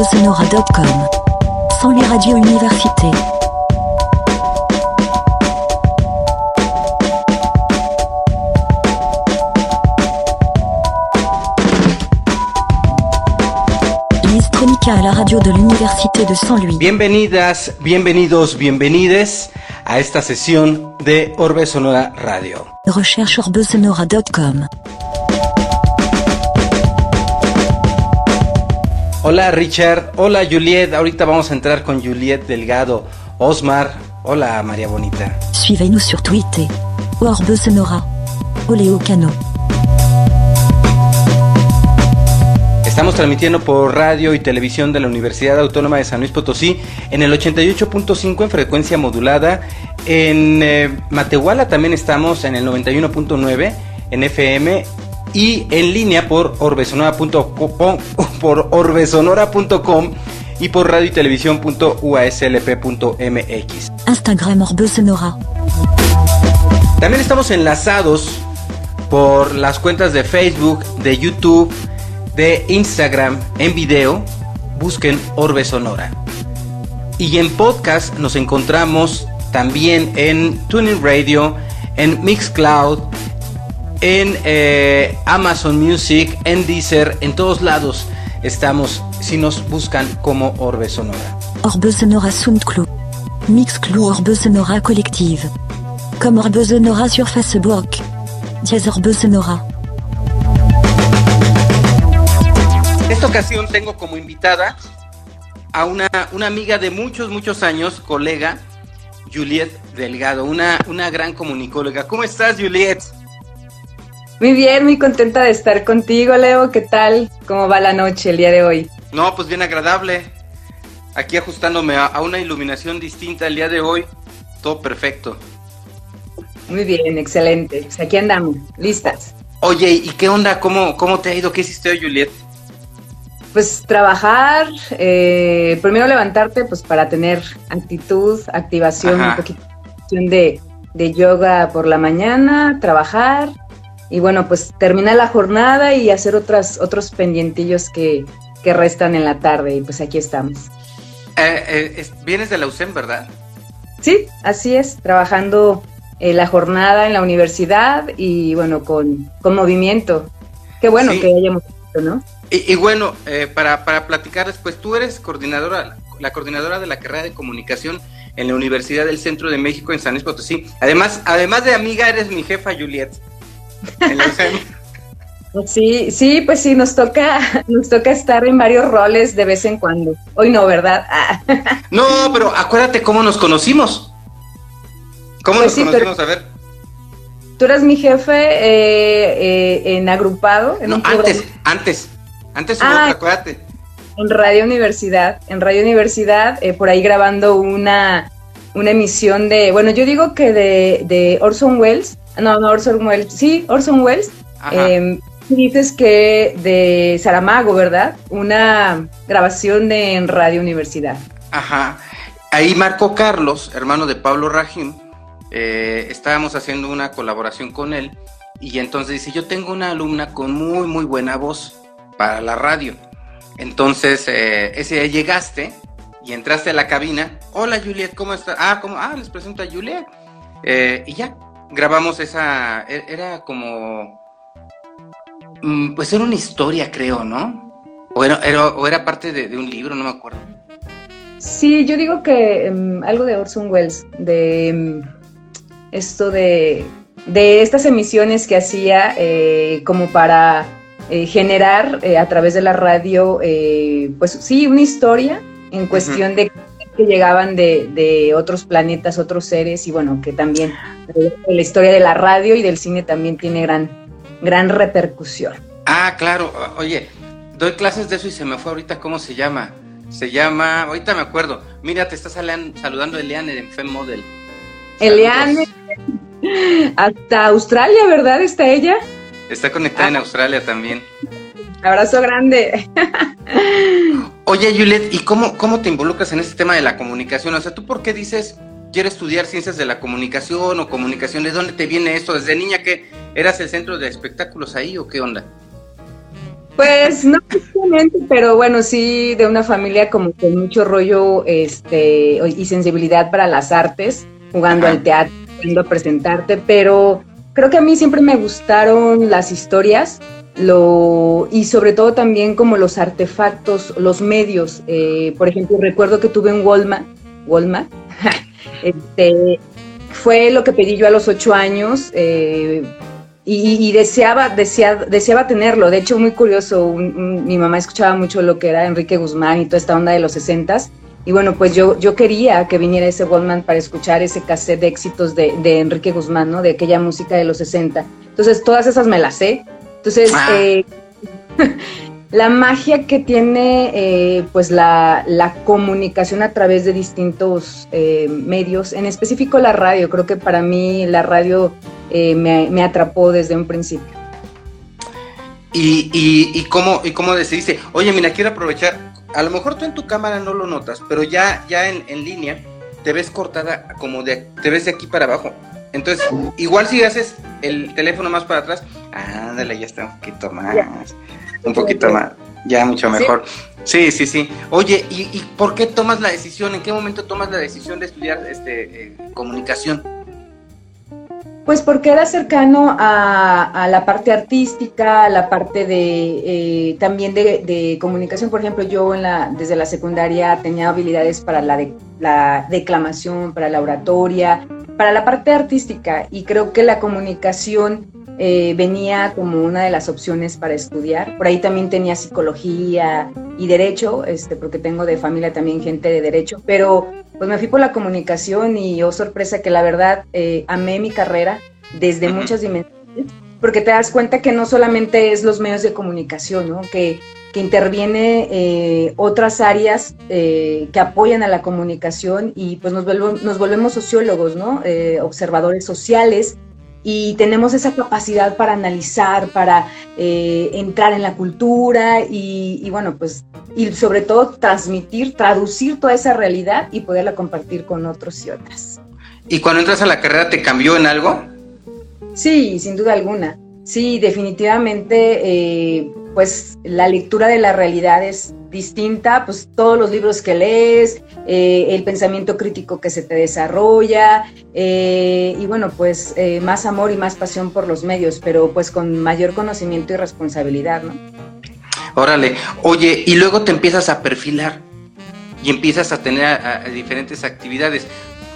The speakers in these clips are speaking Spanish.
orbesonora.com. Sans les radios universités. Lise Tronica à la radio de l'université de Saint-Louis. Bienvenidas, bienvenidos, bienvenides a esta sesión de Orbe Sonora Radio. Recherche orbesonora.com. Hola Richard, hola Juliet, ahorita vamos a entrar con Juliet Delgado, Osmar, hola María Bonita. Suivez-nous sur Twitter. Orbe Sonora. Oléo Cano. Estamos transmitiendo por radio y televisión de la Universidad Autónoma de San Luis Potosí en el 88.5 en frecuencia modulada. En eh, Matehuala también estamos en el 91.9 en FM y en línea por orbesonora.com por orbesonora.com y por radio y televisión.uaslp.mx. Instagram Orbe Sonora. También estamos enlazados por las cuentas de Facebook, de YouTube, de Instagram en video. Busquen Orbe Sonora. Y en podcast nos encontramos también en Tuning Radio, en Mixcloud, en eh, Amazon Music, en Deezer, en todos lados estamos si nos buscan como Orbe Sonora. Orbe Sonora Soundcloud. Mixcloud Orbe Sonora Collective. Comme Orbe Sonora sur Facebook. Dièse Orbe Sonora. En esta ocasión tengo como invitada a una, una amiga de muchos, muchos años, colega, Juliet Delgado, una, una gran comunicóloga. ¿Cómo estás, Juliet? Muy bien, muy contenta de estar contigo, Leo. ¿Qué tal? ¿Cómo va la noche el día de hoy? No, pues bien agradable. Aquí ajustándome a, a una iluminación distinta el día de hoy. Todo perfecto. Muy bien, excelente. Pues aquí andamos, listas. Oye, ¿y qué onda? ¿Cómo, cómo te ha ido? ¿Qué hiciste hoy, Juliet? Pues trabajar, eh, primero levantarte pues para tener actitud, activación, Ajá. un poquito de, de yoga por la mañana, trabajar y bueno, pues terminar la jornada y hacer otras, otros pendientillos que, que restan en la tarde y pues aquí estamos. Eh, eh, es- vienes de la USEM, ¿verdad? Sí, así es, trabajando eh, la jornada en la universidad y bueno, con, con movimiento. Qué bueno Sí. que hayamos visto, ¿no? Y, y bueno, eh, para, para platicar después, tú eres coordinadora, la coordinadora de la carrera de comunicación en la Universidad del Centro de México en San Luis Potosí. Además, además de amiga, eres mi jefa, Juliet. En USEM. Sí, sí, pues sí, nos toca, nos toca estar en varios roles de vez en cuando. Hoy no, ¿verdad? Ah, no, pero acuérdate cómo nos conocimos. ¿Cómo Pues nos sí, conocimos? A ver. tú eres mi jefe eh, eh, en agrupado, en No, un antes, antes. Antes Ah. acuérdate. en Radio Universidad, en Radio Universidad, eh, por ahí grabando una, una emisión de, bueno, yo digo que de, de Orson Welles, no, no Orson Welles, sí, Orson Welles. Eh, dices que de Saramago, ¿verdad? Una grabación de en Radio Universidad. Ajá. Ahí Marco Carlos, hermano de Pablo Rajim, eh, estábamos haciendo una colaboración con él y entonces dice, yo tengo una alumna con muy, muy buena voz para la radio. Entonces, eh, ese día llegaste y entraste a la cabina. Hola Juliet, ¿cómo estás? Ah, ¿cómo? ah les presento a Juliet. Eh, y ya, grabamos esa, e- era como, mm, pues era una historia, creo, ¿no? O era, era- o era parte de, de un libro, no me acuerdo. Sí, yo digo que em, algo de Orson Welles, de em, esto de, de estas emisiones que hacía eh, como para eh, generar eh, a través de la radio, eh, pues sí, una historia en cuestión de que llegaban de, de otros planetas, otros seres, y bueno, que también eh, la historia de la radio y del cine también tiene gran, gran repercusión. Ah, claro. Oye, doy clases de eso y se me fue ahorita cómo se llama. Se llama, ahorita me acuerdo. Mira, te está saludando Eliane de Fem Model. Eliane, hasta Australia, ¿verdad? Está ella. Está conectada Ah. en Australia también. Abrazo grande. Oye, Juliet, ¿y cómo, cómo te involucras en este tema de la comunicación? O sea, ¿tú por qué dices quiero estudiar ciencias de la comunicación o comunicación? ¿De dónde te viene esto? ¿Desde niña que eras el centro de espectáculos ahí o qué onda? Pues no exactamente, pero bueno, sí de una familia como con mucho rollo este, y sensibilidad para las artes, jugando al teatro, a presentarte, pero creo que a mí siempre me gustaron las historias lo, y sobre todo también como los artefactos, los medios. Eh, por ejemplo, recuerdo que tuve un Walmart, Walmart este, fue lo que pedí yo a los ocho años. Eh, y, deseaba, deseaba, deseaba tenerlo. De hecho, muy curioso, mi mamá escuchaba mucho lo que era Enrique Guzmán y toda esta onda de los sesentas. Y bueno, pues yo, yo quería que viniera ese Goldman para escuchar ese cassette de éxitos de, Enrique Guzmán, ¿no? De aquella música de los 60. Entonces, todas esas me las sé. Entonces, ah. eh, la magia que tiene, eh, pues, la, comunicación a través de distintos eh, medios, en específico la radio. Creo que para mí la radio me, atrapó desde un principio. ¿Y, y, y, cómo, y cómo decidiste? Oye, mira, quiero aprovechar a lo mejor tú en tu cámara no lo notas, pero ya, ya en, línea te ves cortada como de, te ves de aquí para abajo. Entonces, igual si haces el teléfono más para atrás, ándale, ya está un poquito más, un poquito más, ya mucho mejor. Sí, sí, sí. Oye, ¿y, ¿y, por qué tomas la decisión? ¿En qué momento tomas la decisión de estudiar este eh, comunicación? Pues porque era cercano a, la parte artística, a la parte de eh, también de, comunicación. Por ejemplo, yo en la, desde la secundaria tenía habilidades para la, la declamación, para la oratoria, para la parte artística y creo que la comunicación eh, venía como una de las opciones para estudiar. Por ahí también tenía psicología y derecho, este, porque tengo de familia también gente de derecho, pero pues me fui por la comunicación y oh sorpresa que la verdad eh, amé mi carrera desde muchas dimensiones, porque te das cuenta que no solamente es los medios de comunicación, ¿no? que, que interviene eh, otras áreas eh, que apoyan a la comunicación y pues nos, nos volvemos sociólogos, ¿no? observadores sociales y tenemos esa capacidad para analizar, para entrar en la cultura y, y, bueno, pues y sobre todo transmitir, traducir toda esa realidad y poderla compartir con otros y otras. ¿Y cuando entras a la carrera te cambió en algo? Sí, sin duda alguna. Sí, definitivamente, eh, pues la lectura de la realidad es distinta, pues todos los libros que lees, eh, el pensamiento crítico que se te desarrolla, eh, y bueno, pues más amor y más pasión por los medios, pero pues con mayor conocimiento y responsabilidad, ¿no? Órale, oye, y luego te empiezas a perfilar y empiezas a tener diferentes actividades.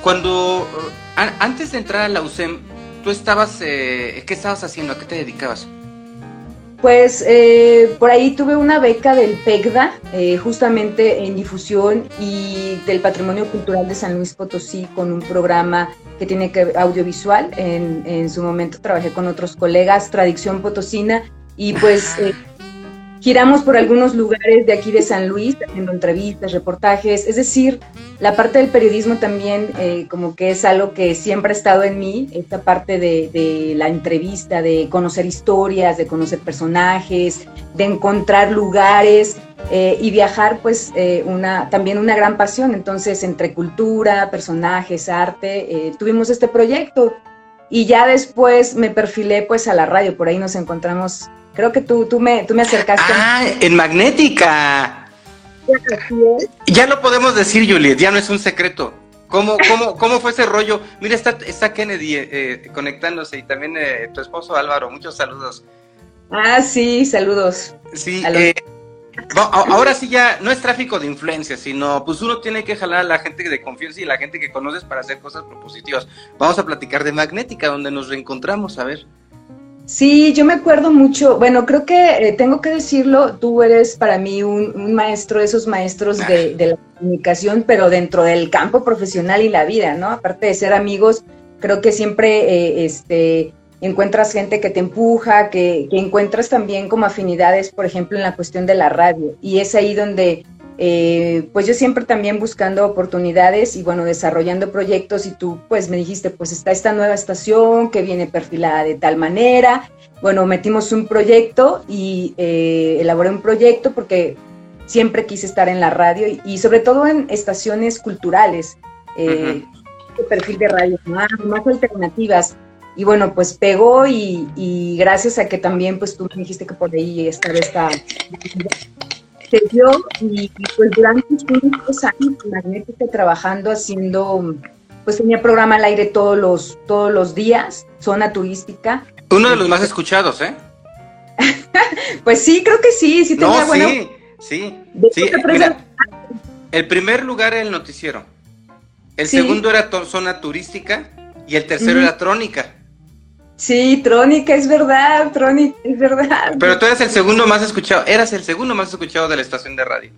Cuando, antes de entrar a la USEM, tú estabas, eh, ¿qué estabas haciendo? ¿A qué te dedicabas? Pues eh, por ahí tuve una beca del PECDA, eh, justamente en difusión y del Patrimonio Cultural de San Luis Potosí, con un programa que tiene que audiovisual. En, en su momento trabajé con otros colegas, Tradición Potosina, y pues giramos por algunos lugares de aquí de San Luis, haciendo entrevistas, reportajes, es decir, la parte del periodismo también eh, como que es algo que siempre ha estado en mí, esta parte de, la entrevista, de conocer historias, de conocer personajes, de encontrar lugares eh, y viajar, pues eh, una, también una gran pasión, entonces entre cultura, personajes, arte, tuvimos este proyecto. Y ya después me perfilé pues a la radio, por ahí nos encontramos Creo que tú, tú, me, tú me acercaste. Ah, en Magnética. Ya lo podemos decir, Juliet, ya no es un secreto. ¿Cómo, cómo, cómo fue ese rollo? Mira, está, está Kennedy eh, eh, conectándose y también eh, tu esposo Álvaro. Muchos saludos. Ah, sí, saludos. Sí, ahora sí ya no es tráfico de influencia, sino pues uno tiene que jalar a la gente de confianza y la gente que conoces para hacer cosas propositivas. Vamos a platicar de Magnética, donde nos reencontramos, a ver. Sí, yo me acuerdo mucho, bueno, creo que eh, tengo que decirlo, tú eres para mí un, maestro de esos maestros de, la comunicación, pero dentro del campo profesional y la vida, ¿no? Aparte de ser amigos, creo que siempre eh, este, encuentras gente que te empuja, que, que encuentras también como afinidades, por ejemplo, en la cuestión de la radio. Y es ahí donde eh, pues yo siempre también buscando oportunidades y bueno, desarrollando proyectos y tú pues me dijiste, pues está esta nueva estación que viene perfilada de tal manera. Bueno, metimos un proyecto y eh, elaboré un proyecto porque siempre quise estar en la radio y, sobre todo en estaciones culturales, eh, perfil de radio más, más alternativas. y bueno, pues pegó y, gracias a que también pues tú me dijiste que por ahí estaba esta se dio y, pues durante unos años Magnética trabajando haciendo pues tenía programa al aire todos los todos los días, zona turística. Uno de los más escuchados, ¿eh? pues sí, creo que sí, sí tenía no, sí, sí, sí. el primer lugar era el noticiero. El segundo era zona turística y el tercero era trónica. Sí, Trónica, es verdad, Trónica, es verdad. Pero tú eres el segundo más escuchado, eras el segundo más escuchado de la estación de radio.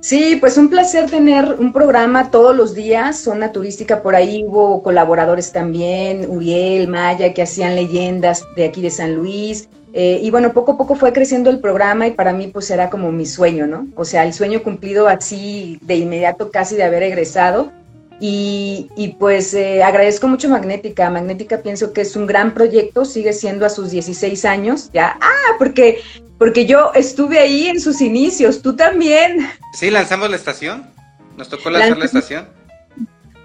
Sí, pues un placer tener un programa todos los días, zona turística, por ahí hubo colaboradores también, Uriel, Maya, que hacían leyendas de aquí de San Luis. Eh, y bueno, poco a poco fue creciendo el programa y para mí pues era como mi sueño, ¿no? O sea, el sueño cumplido así de inmediato casi de haber egresado y, pues eh, agradezco mucho Magnética. Magnética pienso que es un gran proyecto, sigue siendo a sus 16 años, ya, ah, porque, porque yo estuve ahí en sus inicios, tú también. Sí, lanzamos la estación, nos tocó lanzar la estación.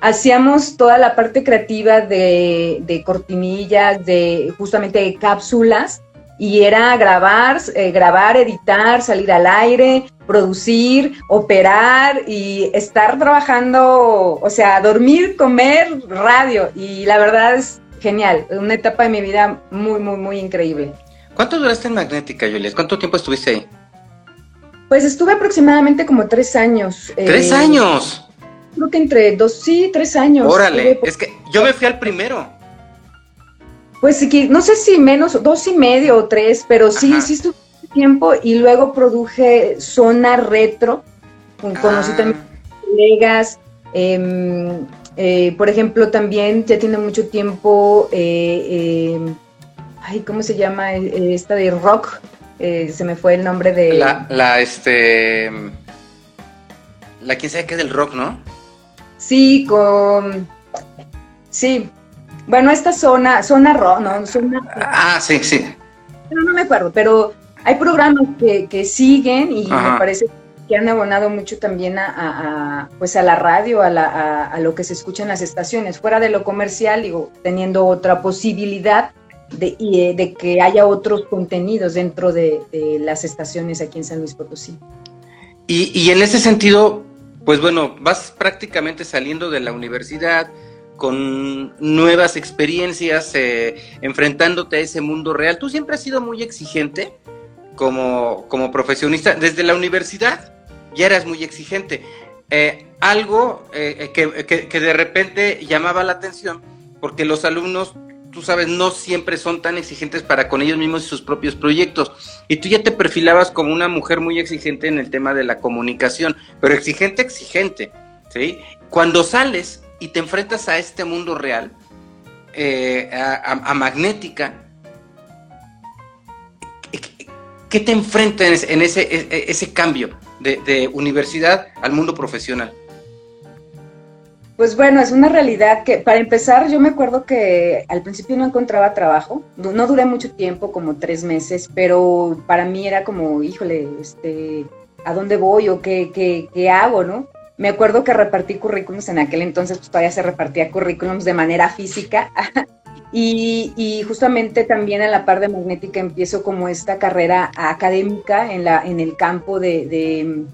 Hacíamos toda la parte creativa de, de cortinillas, de justamente de cápsulas, y era grabar, eh, grabar, editar, salir al aire, producir, operar y estar trabajando, o sea, dormir, comer, radio. Y la verdad es genial, una etapa de mi vida muy, muy, muy increíble. ¿Cuánto duraste en Magnética, Juliet? ¿Cuánto tiempo estuviste ahí? Pues estuve aproximadamente como tres años. ¿Tres eh, años? Creo que entre dos, sí, tres años. Órale, es que yo me fui al primero. Pues no sé si menos, dos y medio o tres, pero sí, sí estuve tiempo y luego produje Zona Retro, con, conocí ah. también colegas, em, eh, por ejemplo, también ya tiene mucho tiempo, eh, em, ay, ¿cómo se llama? Eh, esta de rock, se me fue el nombre de... La, la, este... La quien sabe que es del rock, ¿no? Sí, con... Sí, bueno, esta zona, zona rock, ¿no? Zona, ah, sí, sí. No, no me acuerdo, pero hay programas que, que siguen y me parece que han abonado mucho también a, pues a la radio, a, la, a, lo que se escucha en las estaciones, fuera de lo comercial, digo, teniendo otra posibilidad de, eh, de que haya otros contenidos dentro de, de, las estaciones aquí en San Luis Potosí. Y, y en ese sentido, pues bueno, vas prácticamente saliendo de la universidad, con nuevas experiencias, eh, enfrentándote a ese mundo real. Tú siempre has sido muy exigente como, como profesionista. Desde la universidad ya eras muy exigente. Eh, algo eh, que, que, de repente llamaba la atención, porque los alumnos, tú sabes, no siempre son tan exigentes para con ellos mismos y sus propios proyectos. Y tú ya te perfilabas como una mujer muy exigente en el tema de la comunicación, pero exigente, exigente. ¿sí? Cuando sales y te enfrentas a este mundo real, eh, a, magnética, ¿qué te enfrentas en ese, e, e, cambio de, universidad al mundo profesional? Pues bueno, es una realidad que, para empezar, yo me acuerdo que al principio no encontraba trabajo, no, duré mucho tiempo, como tres meses, pero para mí era como, híjole, este, ¿a dónde voy o qué, qué, qué hago, no? Me acuerdo que repartí currículums en aquel entonces, pues todavía se repartía currículums de manera física. y, justamente también a la par de magnética empiezo como esta carrera académica en, la, en el campo de,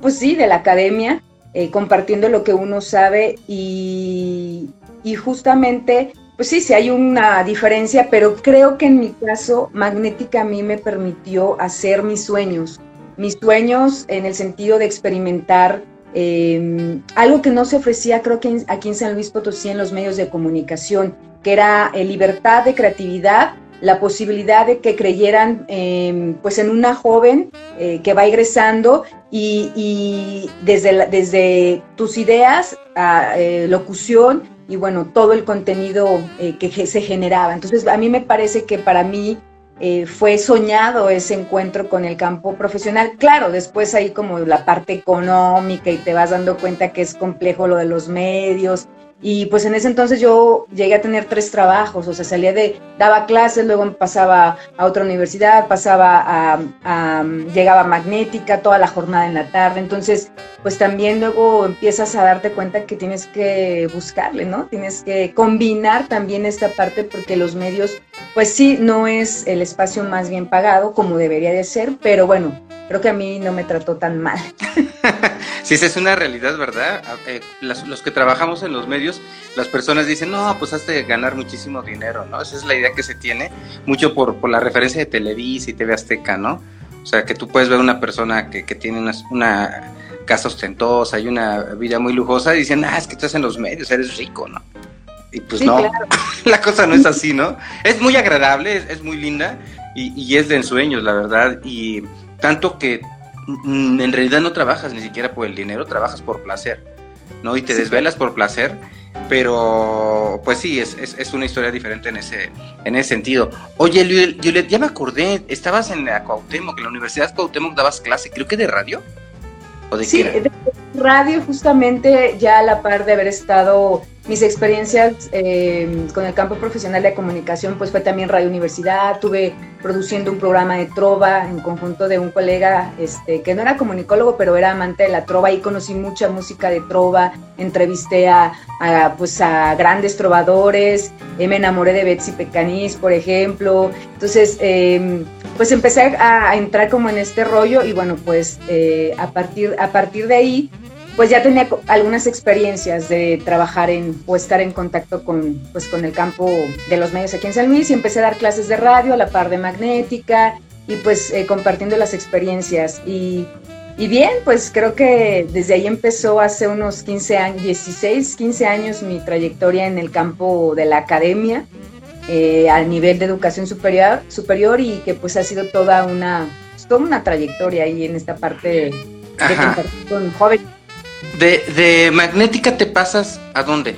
pues sí, de la academia, eh, compartiendo lo que uno sabe y, y justamente, pues sí, sí hay una diferencia, pero creo que en mi caso, magnética a mí me permitió hacer mis sueños, mis sueños en el sentido de experimentar Em, algo que no se ofrecía creo que aquí en San Luis Potosí en los medios de comunicación, que era eh, libertad de creatividad, la posibilidad de que creyeran em, pues en una joven eh, que va ingresando y, desde, desde tus ideas a eh, locución y bueno, todo el contenido que se generaba. Entonces a mí me parece que para mí eh, fue soñado ese encuentro con el campo profesional. Claro, después ahí como la parte económica y te vas dando cuenta que es complejo lo de los medios Y pues en ese entonces yo llegué a tener tres trabajos, o sea, salía de, daba clases, luego pasaba a otra universidad, pasaba a, llegaba a magnética toda la jornada en la tarde, entonces pues también luego empiezas a darte cuenta que tienes que buscarle, ¿no? Tienes que combinar también esta parte porque los medios, pues sí, no es el espacio más bien pagado como debería de ser, pero bueno, creo que a mí no me trató tan mal. sí, esa es una realidad, ¿verdad? Eh, los que trabajamos en los medios, las personas dicen, no, pues has de ganar muchísimo dinero, ¿no? Esa es la idea que se tiene, mucho por, por la referencia de Televisa y TV Azteca, ¿no? O sea, que tú puedes ver una persona que, que tiene una, una, casa ostentosa y una vida muy lujosa y dicen, ah, es que estás en los medios, eres rico, ¿no? Y pues no, la cosa no es así, ¿no? Es muy agradable, es, muy linda y, y es de ensueños, la verdad. Y tanto que mm, en realidad no trabajas ni siquiera por el dinero, trabajas por placer, ¿no? Y te desvelas por placer, pero pues sí, es, es, una historia diferente en ese, en ese sentido. Oye, Juliet, ya me acordé, estabas en la Cuauhtémoc, en la Universidad de Cuauhtémoc dabas clase, creo que de radio. ¿O de sí, de radio justamente ya a la par de haber estado mis experiencias eh, con el campo profesional de comunicación, pues fue también Radio Universidad, tuve produciendo un programa de trova en conjunto de un colega este, que no era comunicólogo, pero era amante de la trova. Y conocí mucha música de trova, entrevisté a, pues a grandes trovadores, me enamoré de Betsy Pecanís, por ejemplo, entonces em, pues empecé a, entrar como en este rollo y bueno, pues eh, a, partir, a partir de ahí pues ya tenía algunas experiencias de trabajar en o estar en contacto con, pues, con el campo de los medios aquí en San Luis y empecé a dar clases de radio a la par de magnética y pues eh, compartiendo las experiencias. Y, y, bien, pues creo que desde ahí empezó hace unos 15 años, 16, 15 años mi trayectoria en el campo de la academia. Eh, a nivel de educación superior, superior y que pues ha sido toda una, toda una trayectoria ahí en esta parte de, de compartir con jóvenes de, de Magnética te pasas a dónde?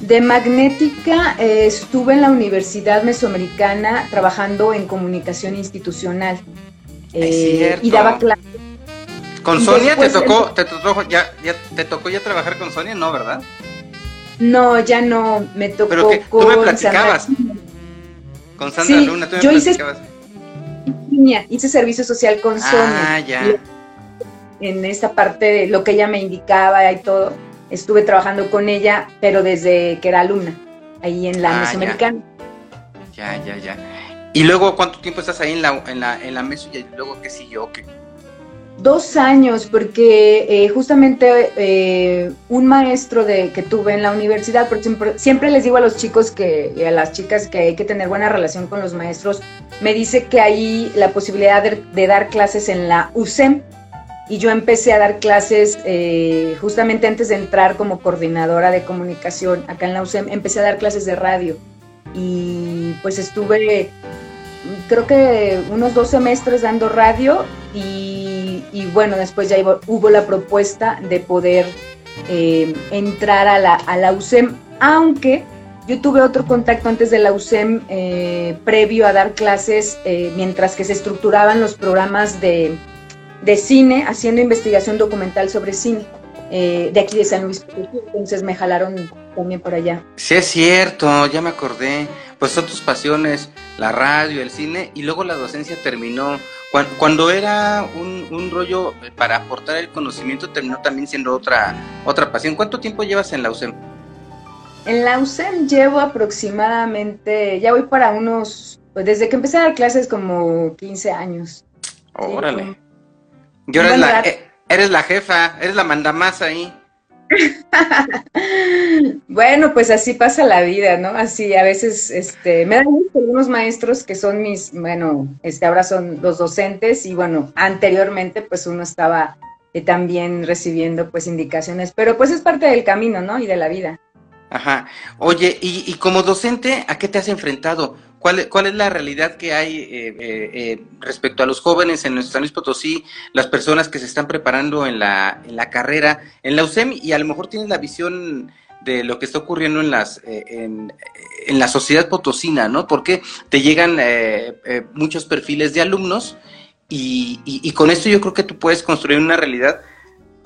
De Magnética eh, estuve en la Universidad Mesoamericana trabajando en comunicación institucional. Eh, y daba clases. ¿Con Sonia te tocó, te tocó ya, ya, te tocó ya trabajar con Sonia? No, ¿verdad? No, ya no, me tocó Pero que, con tú me platicabas. Con Sandra Luna, tú me yo platicabas. Hice, hice servicio social con ah, Sonia. Ah, ya en esta parte de lo que ella me indicaba y todo. Estuve trabajando con ella, pero desde que era alumna, ahí en la ah, Mesoamericana. Ya. ya, ya, ¿Y luego cuánto tiempo estás ahí en la, en la, en la Meso y luego qué siguió? ¿Qué? Dos años, porque eh, justamente eh, un maestro de, que tuve en la universidad, porque siempre, siempre, les digo a los chicos que, y a las chicas que hay que tener buena relación con los maestros, me dice que hay la posibilidad de, de dar clases en la USEM, y yo empecé a dar clases eh, justamente antes de entrar como coordinadora de comunicación acá en la UCEM, empecé a dar clases de radio. Y pues estuve creo que unos dos semestres dando radio y, bueno, después ya hubo, la propuesta de poder eh, entrar a la, a la UCEM, aunque yo tuve otro contacto antes de la UCEM eh, previo a dar clases mientras que se estructuraban los programas de de cine, haciendo investigación documental sobre cine, eh, de aquí de San Luis entonces me jalaron también por allá. Sí, es cierto, ya me acordé. Pues son tus pasiones, la radio, el cine, y luego la docencia terminó. Cuando, era un, rollo para aportar el conocimiento, terminó también siendo otra, otra pasión. ¿Cuánto tiempo llevas en la UCEM? En la UCEM llevo aproximadamente, ya voy para unos, pues desde que empecé a dar clases como 15 años. Órale. Y ahora la, eres la jefa, eres la mandamás ahí. bueno, pues así pasa la vida, ¿no? Así a veces, este, me dan gusto algunos maestros que son mis, bueno, este, ahora son los docentes y bueno, anteriormente pues uno estaba eh, también recibiendo pues indicaciones, pero pues es parte del camino, ¿no? Y de la vida. Ajá. Oye, y, y como docente, ¿a qué te has enfrentado? ¿Cuál, ¿Cuál, es la realidad que hay eh, eh, eh, respecto a los jóvenes en nuestro San Luis Potosí, las personas que se están preparando en la, en la carrera, en la USEM, y a lo mejor tienes la visión de lo que está ocurriendo en, las, en, en, la sociedad potosina, ¿no? Porque te llegan muchos perfiles de alumnos y, y, con esto yo creo que tú puedes construir una realidad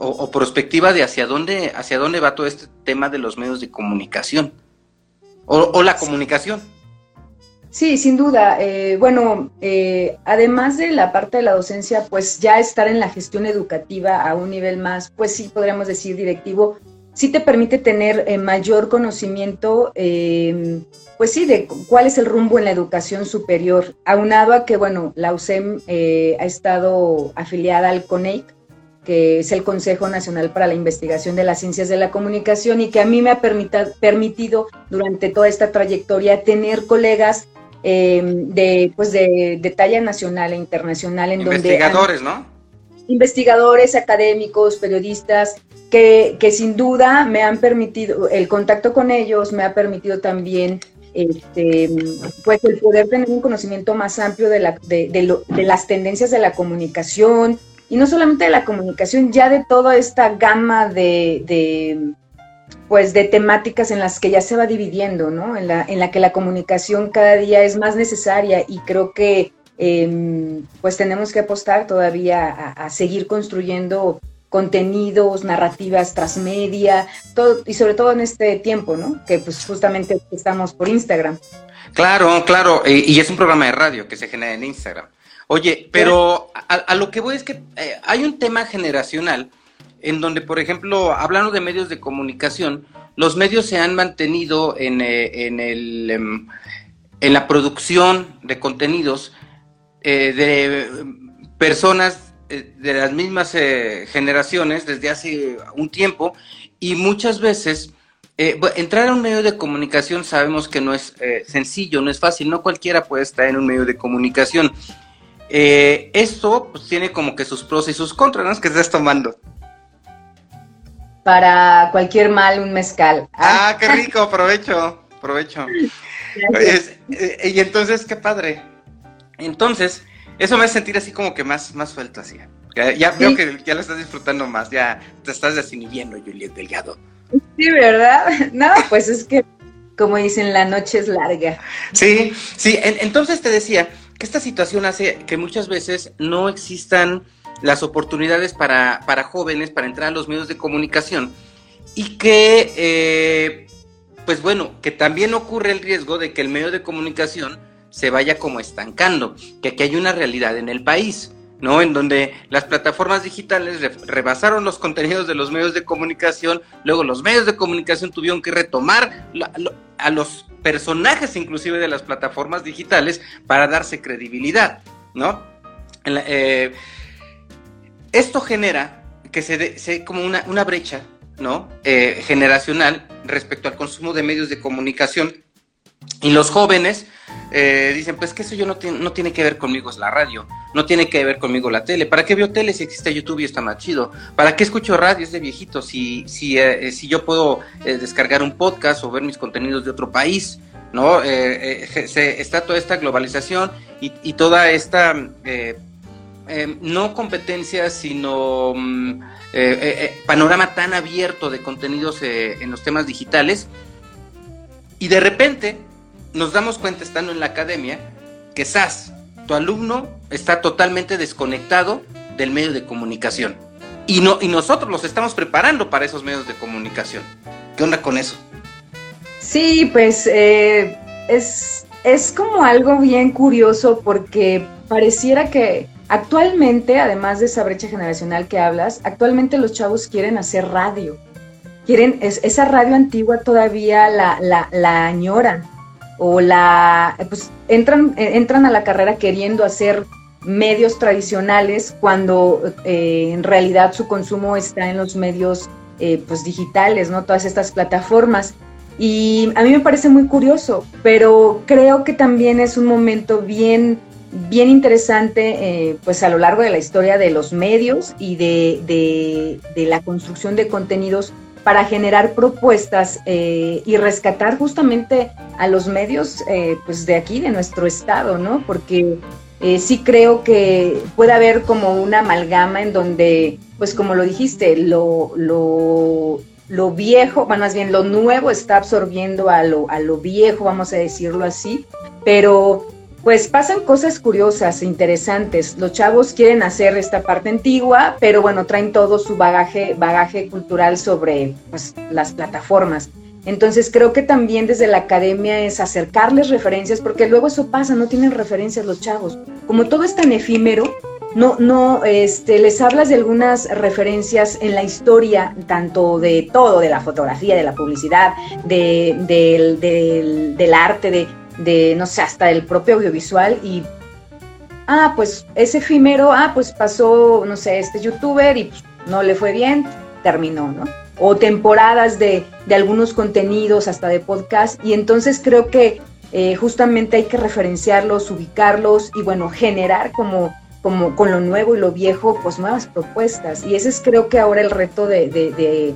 o, perspectiva de hacia dónde, hacia dónde va todo este tema de los medios de comunicación o, la comunicación. Sí, sin duda. Eh, bueno, eh, además de la parte de la docencia, pues ya estar en la gestión educativa a un nivel más, pues sí, podríamos decir directivo, sí te permite tener eh, mayor conocimiento, pues sí, de cuál es el rumbo en la educación superior, aunado a que, bueno, la USEM ha estado afiliada al CONEIC, que es el Consejo Nacional para la Investigación de las Ciencias de la Comunicación y que a mí me ha permitido durante toda esta trayectoria tener colegas em, de, pues de, talla nacional e internacional en investigadores, ¿no? Investigadores, académicos, periodistas, que, que, sin duda me han permitido, el contacto con ellos me ha permitido también este, pues el poder tener un conocimiento más amplio de, la, de, de las tendencias de la comunicación, y no solamente de la comunicación, ya de toda esta gama de, pues de temáticas en las que ya se va dividiendo, ¿no? En la, en la que la comunicación cada día es más necesaria y creo que em, pues tenemos que apostar todavía a, seguir construyendo contenidos, narrativas transmedia, todo, y sobre todo en este tiempo, ¿no? Que pues justamente estamos por Instagram. Claro, claro, y es un programa de radio que se genera en Instagram. Oye, pero a, lo que voy es que eh, hay un tema generacional en donde, por ejemplo, hablando de medios de comunicación, los medios se han mantenido en, eh, en, el, em, en la producción de contenidos eh, de personas de las mismas generaciones desde hace un tiempo y muchas veces entrar a un medio de comunicación sabemos que no es sencillo, no es fácil, no cualquiera puede estar en un medio de comunicación. Eh, esto pues, tiene como que sus pros y sus contras, ¿no? Es que estás tomando. Para cualquier mal, un mezcal. Ah, qué rico, aprovecho, aprovecho. Eh, y entonces, qué padre. Entonces, eso me hace sentir así como que más, más suelto así. Ya, veo que ya lo estás disfrutando más, ya te estás desinhibiendo, Juliet Delgado. Sí, ¿verdad? No, pues es que, como dicen, la noche es larga. Sí, sí, entonces te decía, que esta situación hace que muchas veces no existan las oportunidades para, para jóvenes para entrar a los medios de comunicación y que, eh, pues bueno, que también ocurre el riesgo de que el medio de comunicación se vaya como estancando, que aquí hay una realidad en el país. ¿no? En donde las plataformas digitales rebasaron los contenidos de los medios de comunicación, luego los medios de comunicación tuvieron que retomar a los personajes inclusive de las plataformas digitales para darse credibilidad, ¿no? Eh, esto genera que se dé como una, una, brecha, ¿no? Eh, generacional respecto al consumo de medios de comunicación y los jóvenes eh, dicen, pues que eso yo no, no tiene que ver conmigo, es la radio, no tiene que ver conmigo la tele. ¿Para qué veo tele si existe YouTube y está más chido? ¿Para qué escucho radio? Es de viejito. Si, si, eh, si yo puedo eh, descargar un podcast o ver mis contenidos de otro país, ¿no? Se, está toda esta globalización y, toda esta, no competencia, sino mm, panorama tan abierto de contenidos en los temas digitales. Y de repente nos damos cuenta estando en la academia que SAS, tu alumno, está totalmente desconectado del medio de comunicación. Y, no, y nosotros los estamos preparando para esos medios de comunicación. ¿Qué onda con eso? Sí, pues eh, es, es como algo bien curioso porque pareciera que actualmente, además de esa brecha generacional que hablas, actualmente los chavos quieren hacer radio. Quieren, esa radio antigua todavía la, la, añoran o la, pues entran, entran a la carrera queriendo hacer medios tradicionales cuando eh, en realidad su consumo está en los medios eh, pues digitales, ¿no? Todas estas plataformas. Y a mí me parece muy curioso, pero creo que también es un momento bien, bien interesante eh, pues a lo largo de la historia de los medios y de, de, de la construcción de contenidos para generar propuestas eh, y rescatar justamente a los medios eh, pues de aquí, de nuestro estado, ¿no? Porque eh, sí creo que puede haber como una amalgama en donde, pues como lo dijiste, lo, lo, lo viejo, bueno, más bien lo nuevo está absorbiendo a lo, a lo viejo, vamos a decirlo así, pero pues pasan cosas curiosas, interesantes. Los chavos quieren hacer esta parte antigua, pero bueno, traen todo su bagaje, bagaje cultural sobre pues, las plataformas. Entonces creo que también desde la academia es acercarles referencias, porque luego eso pasa, no tienen referencias los chavos. Como todo es tan efímero, no, no, este, les hablas de algunas referencias en la historia, tanto de todo, de la fotografía, de la publicidad, de, del, del, del arte, de, de, no sé, hasta el propio audiovisual y, ah, pues es efímero, ah, pues pasó, no sé, este youtuber y pues, no le fue bien, terminó, ¿no? O temporadas de, de algunos contenidos, hasta de podcast, y entonces creo que eh, justamente hay que referenciarlos, ubicarlos y bueno, generar como, como con lo nuevo y lo viejo, pues nuevas propuestas. Y ese es creo que ahora el reto de, de, de,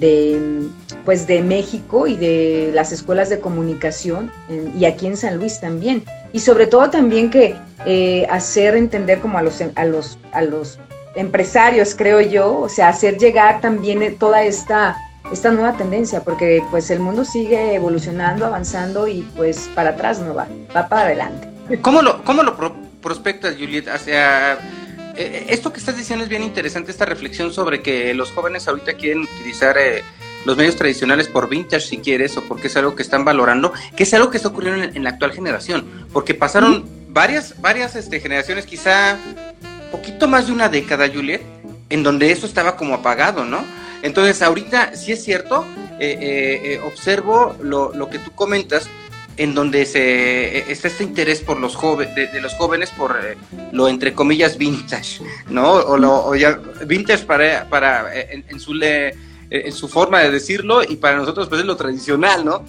de pues de México y de las escuelas de comunicación y aquí en San Luis también. Y sobre todo también que eh, hacer entender como a los, a los, a los empresarios, creo yo, o sea, hacer llegar también toda esta, esta nueva tendencia, porque pues el mundo sigue evolucionando, avanzando y pues para atrás no va, va para adelante. ¿Cómo lo, cómo lo prospectas, Juliet? Hacia eh, esto que estás diciendo es bien interesante, esta reflexión sobre que los jóvenes ahorita quieren utilizar eh, los medios tradicionales por vintage, si quieres, o porque es algo que están valorando, que es algo que está ocurriendo en, la actual generación, porque pasaron varias, varias este, generaciones, quizá poquito más de una década, Juliet, en donde eso estaba como apagado, ¿no? Entonces, ahorita, sí es cierto, eh, observo lo, lo que tú comentas, en donde se e, está este interés por los jóvenes de, los jóvenes por eh, lo entre comillas vintage no o lo ya, vintage para para eh, en, su le, eh, en su forma de decirlo y para nosotros pues es lo tradicional no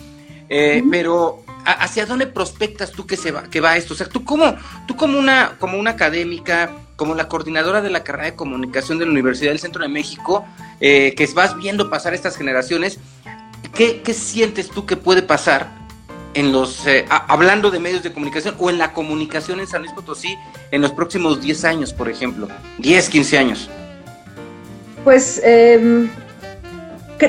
pero hacia dónde prospectas tú que se va que va esto o sea tú como tú como una como una académica como la coordinadora de la carrera de comunicación de la Universidad del Centro de México que vas viendo pasar estas generaciones ¿qué, qué sientes tú que puede pasar en los, eh, hablando de medios de comunicación o en la comunicación en San Luis Potosí en los próximos 10 años, por ejemplo? 10, 15 años. Pues em,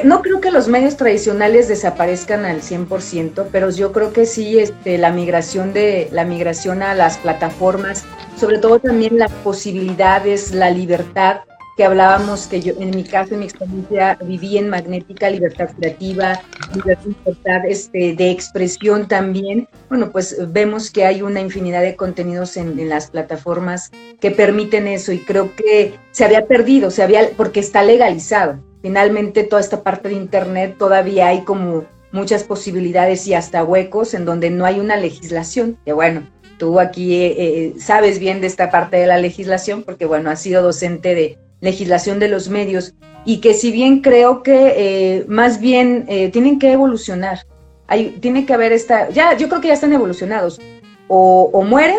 no creo que los medios tradicionales desaparezcan al 100%, pero yo creo que sí este, la, migración de, la migración a las plataformas, sobre todo también las posibilidades, la libertad que hablábamos, que yo en mi caso, en mi experiencia, viví en magnética, libertad creativa, libertad este, de expresión también. Bueno, pues vemos que hay una infinidad de contenidos en, las plataformas que permiten eso y creo que se había perdido, se había, porque está legalizado. Finalmente, toda esta parte de Internet todavía hay como muchas posibilidades y hasta huecos en donde no hay una legislación, que bueno, tú aquí eh, eh, sabes bien de esta parte de la legislación porque bueno, has sido docente de legislación de los medios y que si bien creo que eh, más bien eh, tienen que evolucionar, hay, tiene que haber esta, ya yo creo que ya están evolucionados, o, mueren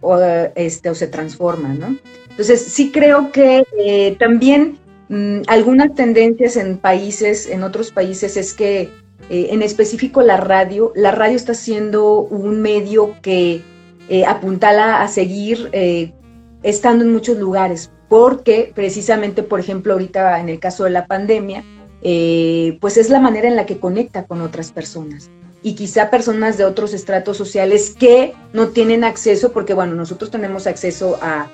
o, este, o se transforman, ¿no? Entonces sí creo que eh, también mm, algunas tendencias en países, en otros países es que en específico la radio, la radio está siendo un medio que apuntala a seguir estando en muchos lugares, porque precisamente, por ejemplo, ahorita en el caso de la pandemia, eh, pues es la manera en la que conecta con otras personas y quizá personas de otros estratos sociales que no tienen acceso, porque bueno, nosotros tenemos acceso a,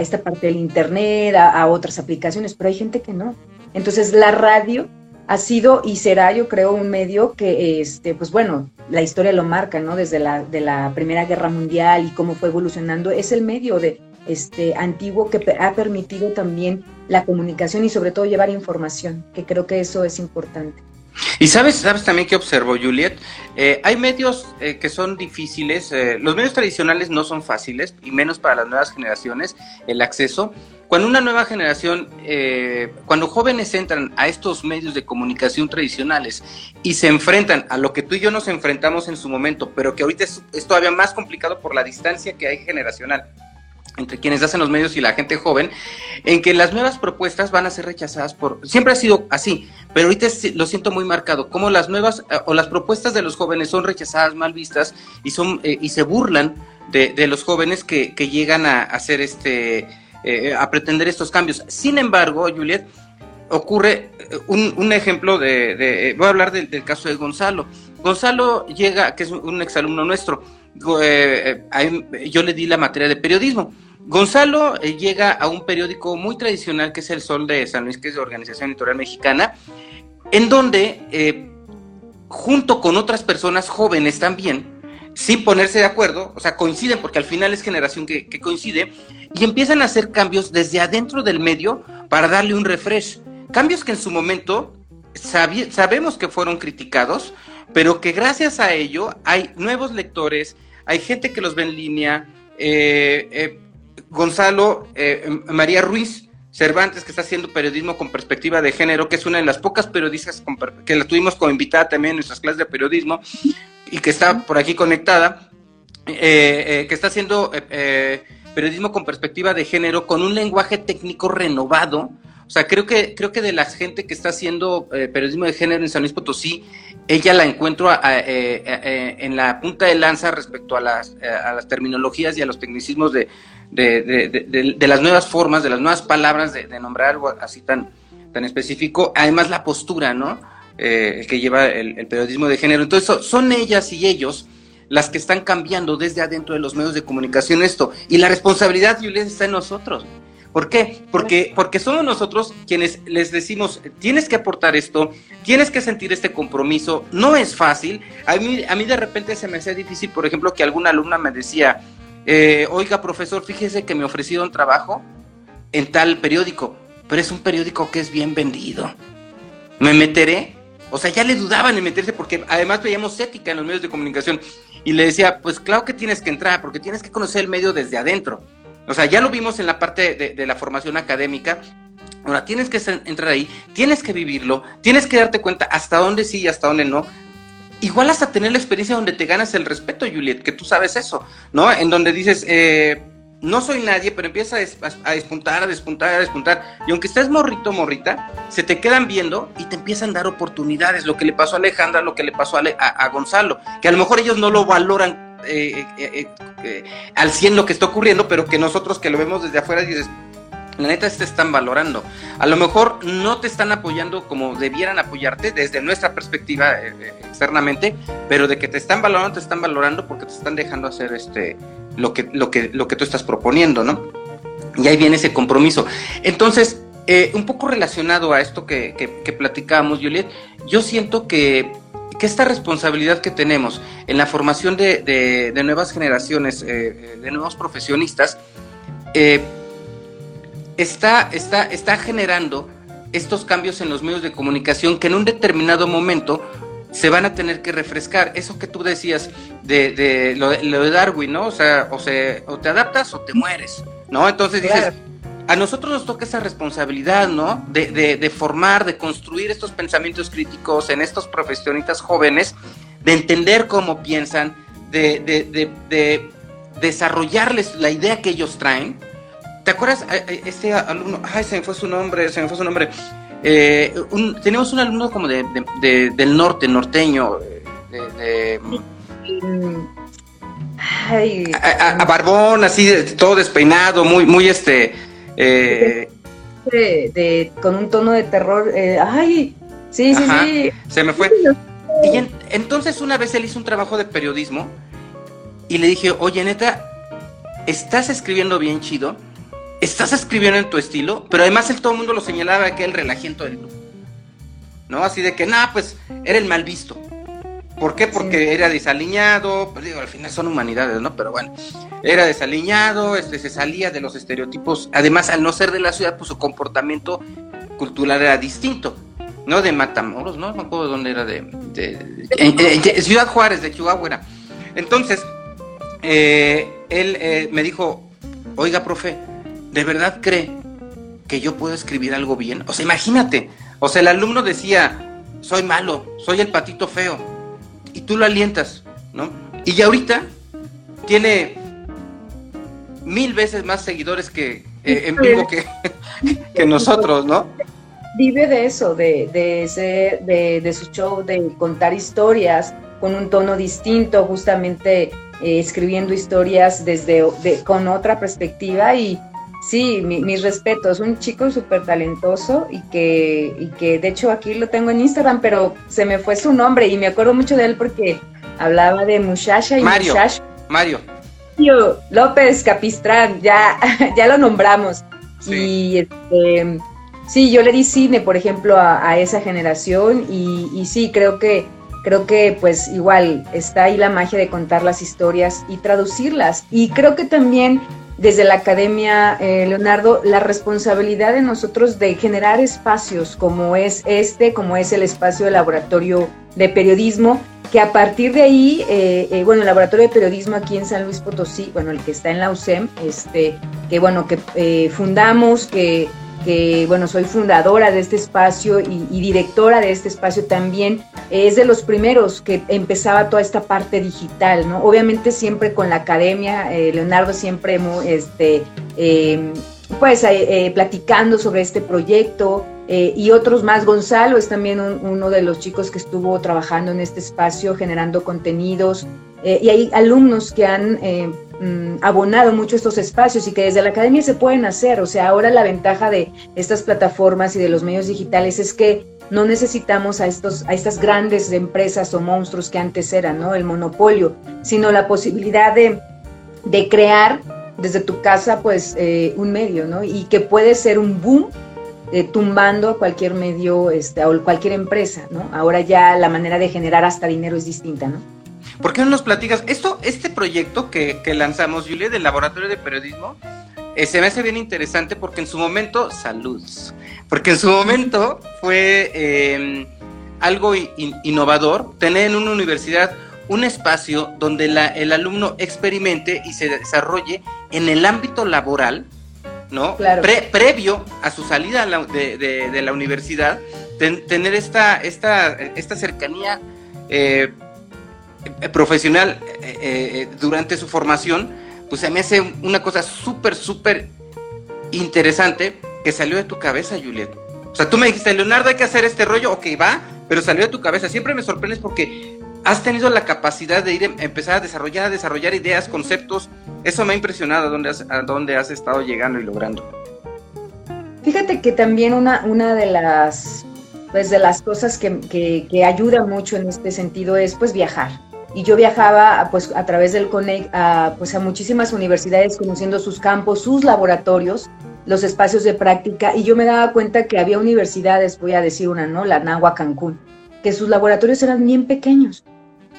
esta parte del Internet, a, otras aplicaciones, pero hay gente que no. Entonces la radio ha sido y será, yo creo, un medio que, este, pues bueno, la historia lo marca, ¿no? Desde la, de la Primera Guerra Mundial y cómo fue evolucionando, es el medio de, este, antiguo que ha permitido también la comunicación y sobre todo llevar información, que creo que eso es importante. Y sabes, sabes también que observo, Juliet, eh, hay medios eh, que son difíciles, eh, los medios tradicionales no son fáciles, y menos para las nuevas generaciones, el acceso. Cuando una nueva generación, cuando jóvenes entran a estos medios de comunicación tradicionales y se enfrentan a lo que tú y yo nos enfrentamos en su momento, pero que ahorita es todavía más complicado por la distancia que hay generacional, entre quienes hacen los medios y la gente joven, en que las nuevas propuestas van a ser rechazadas por... Siempre ha sido así, pero ahorita lo siento muy marcado, como las nuevas eh, o las propuestas de los jóvenes son rechazadas, mal vistas y, son, eh, y se burlan de, los jóvenes que, llegan a, hacer este... Eh, a pretender estos cambios. Sin embargo, Juliet, ocurre un, ejemplo de, voy a hablar del, caso de Gonzalo. Gonzalo llega, que es un exalumno nuestro, eh, yo le di la materia de periodismo. Gonzalo eh, llega a un periódico muy tradicional que es El Sol de San Luis, que es de Organización Editorial Mexicana, en donde, junto con otras personas jóvenes también, sin ponerse de acuerdo, o sea, coinciden, porque al final es generación que, coincide, y empiezan a hacer cambios desde adentro del medio para darle un refresh. Cambios que en su momento sabemos que fueron criticados, pero que gracias a ello hay nuevos lectores, hay gente que los ve en línea. Eh, eh, Gonzalo, eh, María Ruiz Cervantes, que está haciendo periodismo con perspectiva de género, que es una de las pocas periodistas que la tuvimos como invitada también en nuestras clases de periodismo y que está por aquí conectada, que está haciendo periodismo con perspectiva de género con un lenguaje técnico renovado. O sea, creo que, creo que de la gente que está haciendo eh, periodismo de género en San Luis Potosí, ella la encuentro eh, eh, en la punta de lanza respecto a las, a las terminologías y a los tecnicismos de, de, las nuevas formas, de las nuevas palabras de, nombrar algo así tan, tan específico. Además, la postura, ¿no? que lleva el, periodismo de género. Entonces, son ellas y ellos las que están cambiando desde adentro de los medios de comunicación esto. Y la responsabilidad, Julián, está en nosotros. ¿Por qué? Porque, porque somos nosotros quienes les decimos, tienes que aportar esto, tienes que sentir este compromiso, no es fácil. A mí, a mí de repente se me hacía difícil, por ejemplo, que alguna alumna me decía, eh, oiga, profesor, fíjese que me ofrecieron trabajo en tal periódico, pero es un periódico que es bien vendido. ¿Me meteré? O sea, ya le dudaban en meterse porque además veíamos ética en los medios de comunicación. Y le decía, pues claro que tienes que entrar porque tienes que conocer el medio desde adentro. O sea, ya lo vimos en la parte de, la formación académica. Ahora, tienes que entrar ahí, tienes que vivirlo, tienes que darte cuenta hasta dónde sí y hasta dónde no. Igual hasta tener la experiencia donde te ganas el respeto, Juliet, que tú sabes eso, ¿no? En donde dices, eh, no soy nadie, pero empieza a, despuntar, a despuntar, a despuntar. Y aunque estés morrito, morrita, se te quedan viendo y te empiezan a dar oportunidades. Lo que le pasó a Alejandra, lo que le pasó a, Gonzalo, que a lo mejor ellos no lo valoran eh, eh, eh, al 100 lo que está ocurriendo, pero que nosotros que lo vemos desde afuera dices, la neta te están valorando. A lo mejor no te están apoyando como debieran apoyarte desde nuestra perspectiva externamente, pero de que te están valorando, te están valorando porque te están dejando hacer este lo que, lo que, lo que tú estás proponiendo, ¿no? Y ahí viene ese compromiso. Entonces, un poco relacionado a esto que, que, que platicábamos, Juliet, yo siento que que esta responsabilidad que tenemos en la formación de, nuevas generaciones, eh, de nuevos profesionistas, eh, está, está, está generando estos cambios en los medios de comunicación que en un determinado momento se van a tener que refrescar. Eso que tú decías de, lo, de Darwin, ¿no? O sea, o, se, o te adaptas o te mueres, ¿no? Entonces dices, a nosotros nos toca esa responsabilidad, ¿no? De, de, formar, de construir estos pensamientos críticos en estos profesionistas jóvenes, de entender cómo piensan, de, de, desarrollarles la idea que ellos traen. ¿Te acuerdas? Este alumno, ay, se me fue su nombre, se me fue su nombre. Eh, tenemos un alumno como de, del norte, norteño, de, Ay, a, barbón, así, todo despeinado, muy, muy este, eh, de, con un tono de terror. Eh, ay, sí, sí, sí. Se me fue. Y entonces una vez él hizo un trabajo de periodismo y le dije, oye, neta, estás escribiendo bien chido, estás escribiendo en tu estilo, pero además el todo el mundo lo señalaba que el relajiento del grupo. ¿No? Así de que, nada, pues era el mal visto. ¿Por qué? Porque era desaliñado, pues digo, al final son humanidades, ¿no? Pero bueno, era desaliñado, este, se salía de los estereotipos, además al no ser de la ciudad, pues su comportamiento cultural era distinto, ¿no? De Matamoros, ¿no? No me acuerdo de dónde era, de, Ciudad Juárez, de Chihuahua era. Entonces, eh, él eh, me dijo, oiga, profe, ¿de verdad cree que yo puedo escribir algo bien? O sea, imagínate, o sea, el alumno decía, soy malo, soy el patito feo y tú lo alientas, ¿no? Y ya ahorita tiene mil veces más seguidores que eh, en vivo que, que, nosotros, ¿no? Vive de eso, de, de, de, su show, de contar historias con un tono distinto, justamente eh, escribiendo historias desde con otra perspectiva y Sí, mis respetos, un chico súper talentoso y que, y que de hecho aquí lo tengo en Instagram, pero se me fue su nombre y me acuerdo mucho de él porque hablaba de muchacha y Mario, Mario. López Capistrán, ya, ya lo nombramos. Y este, sí, yo le di cine, por ejemplo, a, esa generación y, y, sí, creo que, creo que pues igual está ahí la magia de contar las historias y traducirlas. Y creo que también desde la academia, eh, Leonardo, la responsabilidad de nosotros de generar espacios como es este, como es el espacio de laboratorio de periodismo, que a partir de ahí, eh, eh, bueno, el laboratorio de periodismo aquí en San Luis Potosí, bueno, el que está en la USEM, este, que bueno, que eh, fundamos, que, que, bueno, soy fundadora de este espacio y, directora de este espacio también, es de los primeros que empezaba toda esta parte digital, ¿no? Obviamente siempre con la academia, Leonardo siempre, este, pues, platicando sobre este proyecto, eh, y otros más. Gonzalo es también uno de los chicos que estuvo trabajando en este espacio, generando contenidos. Eh, y hay alumnos que han eh, mm, abonado mucho estos espacios y que desde la academia se pueden hacer. O sea, ahora la ventaja de estas plataformas y de los medios digitales es que no necesitamos a, estos, a estas grandes empresas o monstruos que antes eran, ¿no? El monopolio, sino la posibilidad de, de crear desde tu casa, pues, un medio, ¿no? Y que puede ser un boom eh, tumbando a cualquier medio este, o cualquier empresa, ¿no? Ahora ya la manera de generar hasta dinero es distinta, ¿no? ¿Por qué no nos platicas? Esto, este proyecto que, lanzamos, Julia, del Laboratorio de Periodismo, eh, se me hace bien interesante porque en su momento, salud, porque en su momento fue em, algo innovador tener en una universidad un espacio donde el alumno experimente y se desarrolle en el ámbito laboral ¿no? previo a su salida de, la universidad, tener esta, esta, esta cercanía eh, profesional eh, eh, durante su formación, pues se me hace una cosa súper, súper interesante que salió de tu cabeza, Juliet. O sea, tú me dijiste, Leonardo, hay que hacer este rollo, ok, va, pero salió de tu cabeza. Siempre me sorprendes porque has tenido la capacidad de ir a empezar a desarrollar, a desarrollar ideas, conceptos. Eso me ha impresionado a dónde has, a dónde has estado llegando y logrando. Fíjate que también una, una de las pues de las cosas que, que, ayuda mucho en este sentido es pues viajar. Y yo viajaba pues a través del CONEC a, pues, a muchísimas universidades conociendo sus campos, sus laboratorios, los espacios de práctica y yo me daba cuenta que había universidades, voy a decir una, ¿no? La Nahua Cancún, que sus laboratorios eran bien pequeños,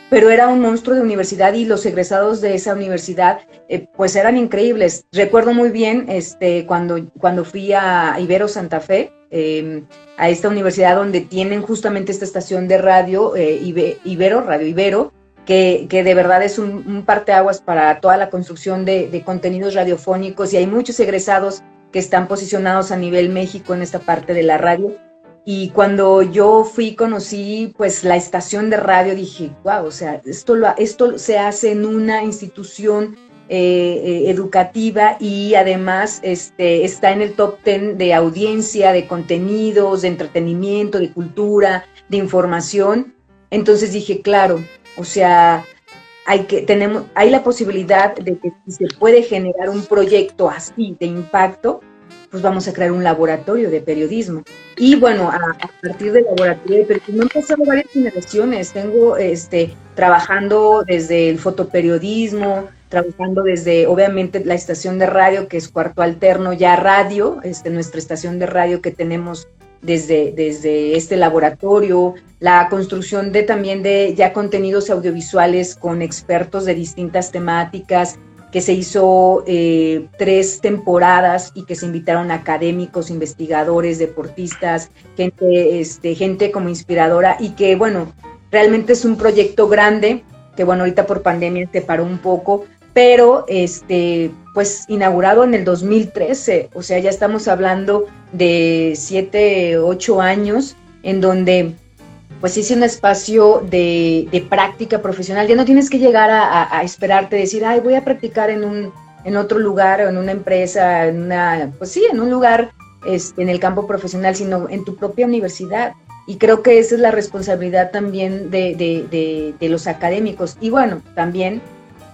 pero era un monstruo de universidad y los egresados de esa universidad eh, pues eran increíbles. Recuerdo muy bien este, cuando, cuando fui a Ibero Santa Fe, em, a esta universidad donde tienen justamente esta estación de radio, eh, Ibero, Radio Ibero, que, que, de verdad es un, un parteaguas para toda la construcción de, de contenidos radiofónicos y hay muchos egresados que están posicionados a nivel México en esta parte de la radio y cuando yo fui, conocí pues la estación de radio, dije, wow, o sea, esto, lo, esto se hace en una institución eh, eh, educativa y además este, está en el top 10 de audiencia, de contenidos, de entretenimiento, de cultura, de información. Entonces dije, claro, o sea, hay, que, tenemos, hay la posibilidad de que si se puede generar un proyecto así de impacto, pues vamos a crear un laboratorio de periodismo. Y bueno, a, partir del laboratorio de periodismo han pasado varias generaciones. Tengo este, trabajando desde el fotoperiodismo, trabajando desde, obviamente, la estación de radio, que es Cuarto Alterno, ya radio, este, nuestra estación de radio que tenemos desde, desde este laboratorio, la construcción de también de ya contenidos audiovisuales con expertos de distintas temáticas, que se hizo eh, tres temporadas y que se invitaron académicos, investigadores, deportistas, gente, este, gente como inspiradora y que, bueno, realmente es un proyecto grande que, bueno, ahorita por pandemia se paró un poco, pero, este, pues, inaugurado en el 2013, o sea, ya estamos hablando de siete, ocho años en donde pues hice un espacio de, práctica profesional. Ya no tienes que llegar a, esperarte, decir, ay, voy a practicar en, un, en otro lugar o en una empresa, en una, pues sí, en un lugar este, en el campo profesional, sino en tu propia universidad. Y creo que esa es la responsabilidad también de los académicos. Y bueno, también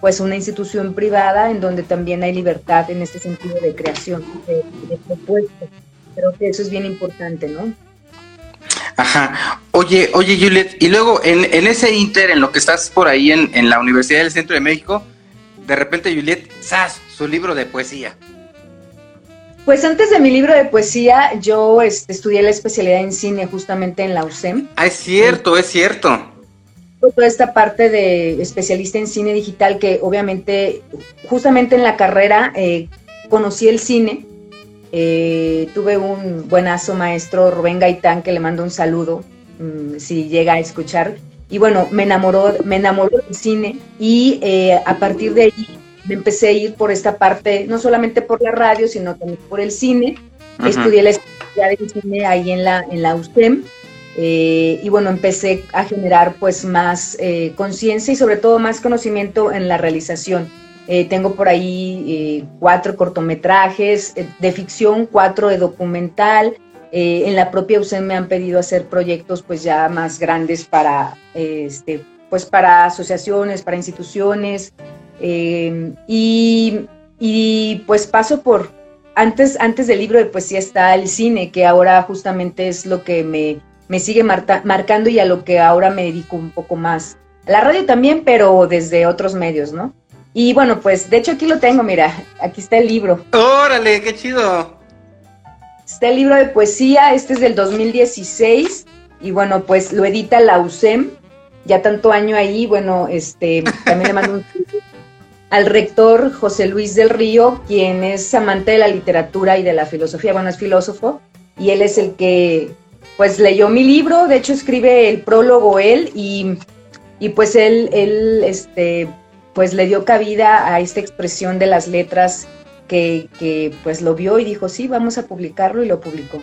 pues una institución privada en donde también hay libertad en este sentido de creación de, de propuestas. Creo que eso es bien importante, ¿no? Ajá. Oye, oye, Juliet, y luego en, en ese inter, en lo que estás por ahí en, en, la Universidad del Centro de México, de repente Juliet, ¡zas! su libro de poesía. Pues antes de mi libro de poesía, yo este, estudié la especialidad en cine justamente en la UCEM. Ah, es cierto, es cierto. Toda esta parte de especialista en cine digital que obviamente, justamente en la carrera, eh, conocí el cine eh, tuve un buenazo maestro, Rubén Gaitán, que le mando un saludo, mm, si llega a escuchar. Y bueno, me enamoró, me enamoró del cine y eh, a partir de ahí me empecé a ir por esta parte, no solamente por la radio, sino también por el cine. Estudié la especialidad de cine ahí en la, en la USTEM. Eh, y bueno, empecé a generar pues más conciencia y sobre todo más conocimiento en la realización eh, tengo por ahí eh, cuatro cortometrajes eh, de ficción, cuatro de documental. en la propia UCEM me han pedido hacer proyectos pues ya más grandes para, este, pues para asociaciones, para instituciones. Y, y, pues paso por, antes, antes del libro de poesía está el cine, que ahora justamente es lo que me, me sigue marcando y a lo que ahora me dedico un poco más. La radio también, pero desde otros medios, ¿no? Y bueno, pues de hecho aquí lo tengo, mira, aquí está el libro. Órale, qué chido. Está el libro de poesía, este es del 2016 y bueno, pues lo edita la USEM, ya tanto año ahí, bueno, este, también le mando un al rector José Luis del Río, quien es amante de la literatura y de la filosofía, bueno, es filósofo, y él es el que, pues, leyó mi libro, de hecho escribe el prólogo él, y, y pues él, él, este, pues le dio cabida a esta expresión de las letras que, que, pues lo vio y dijo, sí, vamos a publicarlo y lo publicó.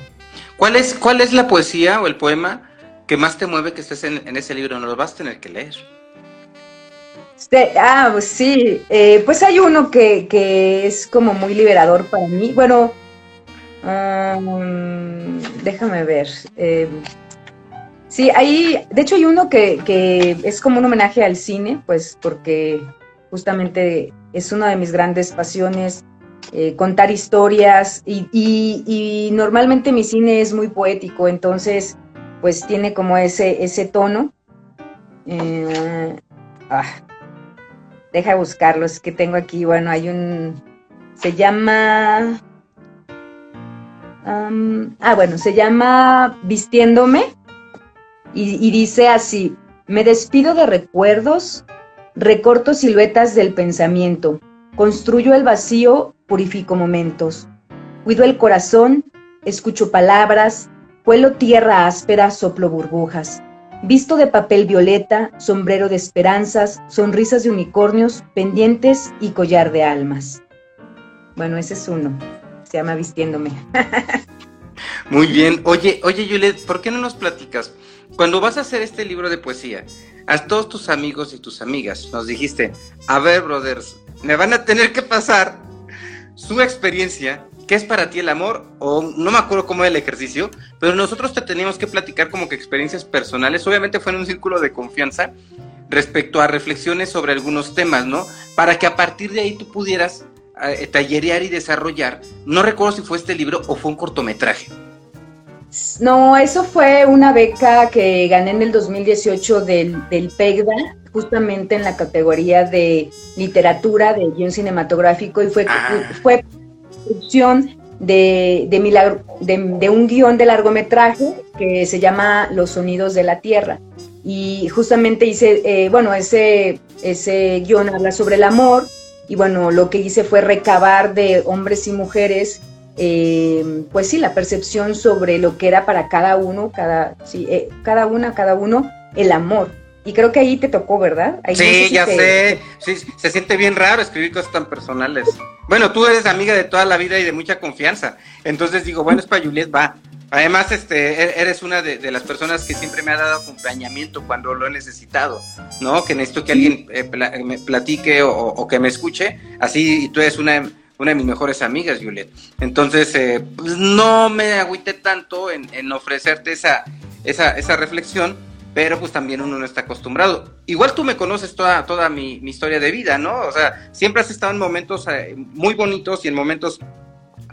¿Cuál es, cuál es la poesía o el poema que más te mueve que estés en, ese libro? No lo vas a tener que leer. Este, ah, pues sí, eh, pues hay uno que, que, es como muy liberador para mí. Bueno, déjame ver. Eh, sí, hay, de hecho hay uno que, es como un homenaje al cine, pues porque justamente es una de mis grandes pasiones, eh, contar historias y, normalmente mi cine es muy poético, entonces pues tiene como ese, ese tono. Eh, ah, deja buscarlo, es que tengo aquí, bueno, hay un, se llama, ah, bueno, se llama Vistiéndome y dice así, me despido de recuerdos Recorto siluetas del pensamiento, construyo el vacío, purifico momentos. Cuido el corazón, escucho palabras, cuelo tierra áspera, soplo burbujas. Visto de papel violeta, sombrero de esperanzas, sonrisas de unicornios, pendientes y collar de almas. Bueno, ese es uno. Se llama Vistiéndome. Muy bien. Oye, oye, Juliet, ¿por qué no nos platicas? Cuando vas a hacer este libro de poesía, a todos tus amigos y tus amigas nos dijiste, a ver, brothers, me van a tener que pasar su experiencia, qué es para ti el amor, o no me acuerdo cómo era el ejercicio, pero nosotros te teníamos que platicar como que experiencias personales, obviamente fue en un círculo de confianza respecto a reflexiones sobre algunos temas, ¿no? Para que a partir de ahí tú pudieras eh, tallerear y desarrollar, no recuerdo si fue este libro o fue un cortometraje. No, eso fue una beca que gané en el 2018 del, del PEGDA, justamente en la categoría de literatura, de guion cinematográfico, y fue, ah. fue producción de, de, un guion de largometraje que se llama Los Sonidos de la Tierra. Y justamente hice, eh, bueno, ese, ese guion habla sobre el amor, y bueno, lo que hice fue recabar de hombres y mujeres eh, pues sí, la percepción sobre lo que era para cada uno, cada, sí, eh, cada una, cada uno, el amor. Y creo que ahí te tocó, ¿verdad? sí, ya sé. Sí, se siente bien raro escribir cosas tan personales. Bueno, tú eres amiga de toda la vida y de mucha confianza. Entonces digo, bueno, es para Juliet, va. Además, este, e-, eres una de, las personas que siempre me ha dado acompañamiento cuando lo he necesitado, ¿no? Que necesito que alguien eh, me platique o, que me escuche. Así, y tú eres una una de mis mejores amigas, Juliet. Entonces, eh, pues no me agüité tanto en, ofrecerte esa, esa, esa reflexión, pero pues también uno no está acostumbrado. Igual tú me conoces toda, toda mi, historia de vida, ¿no? O sea, siempre has estado en momentos eh, muy bonitos y en momentos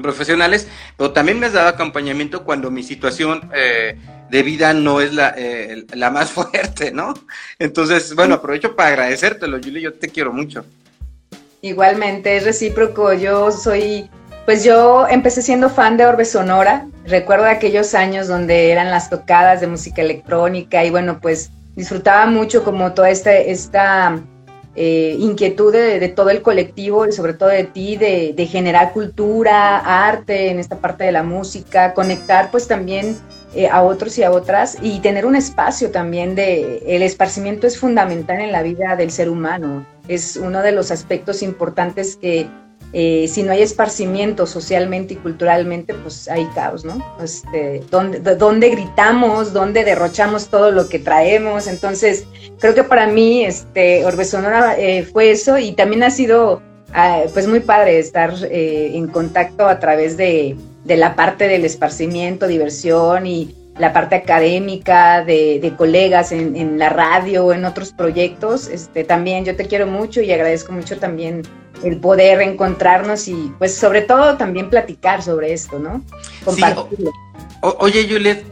profesionales, pero también me has dado acompañamiento cuando mi situación eh, de vida no es la, eh, la más fuerte, ¿no? Entonces, bueno, aprovecho para agradecértelo, Julie, yo te quiero mucho. Igualmente, es recíproco, yo soy pues yo empecé siendo fan de Orbe Sonora. Recuerdo aquellos años donde eran las tocadas de música electrónica y bueno, pues disfrutaba mucho como toda esta, esta eh, inquietud de, todo el colectivo y sobre todo de ti, de, generar cultura, arte en esta parte de la música, conectar pues también eh, a otros y a otras y tener un espacio también de, el esparcimiento es fundamental en la vida del ser humano, es uno de los aspectos importantes que eh, si no hay esparcimiento socialmente y culturalmente, pues hay caos, ¿no? Este, ¿dónde, gritamos? ¿Dónde derrochamos todo lo que traemos? Entonces, creo que para mí, este, Orbe Sonora eh, fue eso y también ha sido, ah, pues muy padre estar eh, en contacto a través de, de la parte del esparcimiento, diversión y la parte académica de, colegas en, en, la radio, en otros proyectos. Este, también yo te quiero mucho y agradezco mucho también el poder encontrarnos y pues sobre todo también platicar sobre esto, ¿no? Compartirlo. oye, Juliet,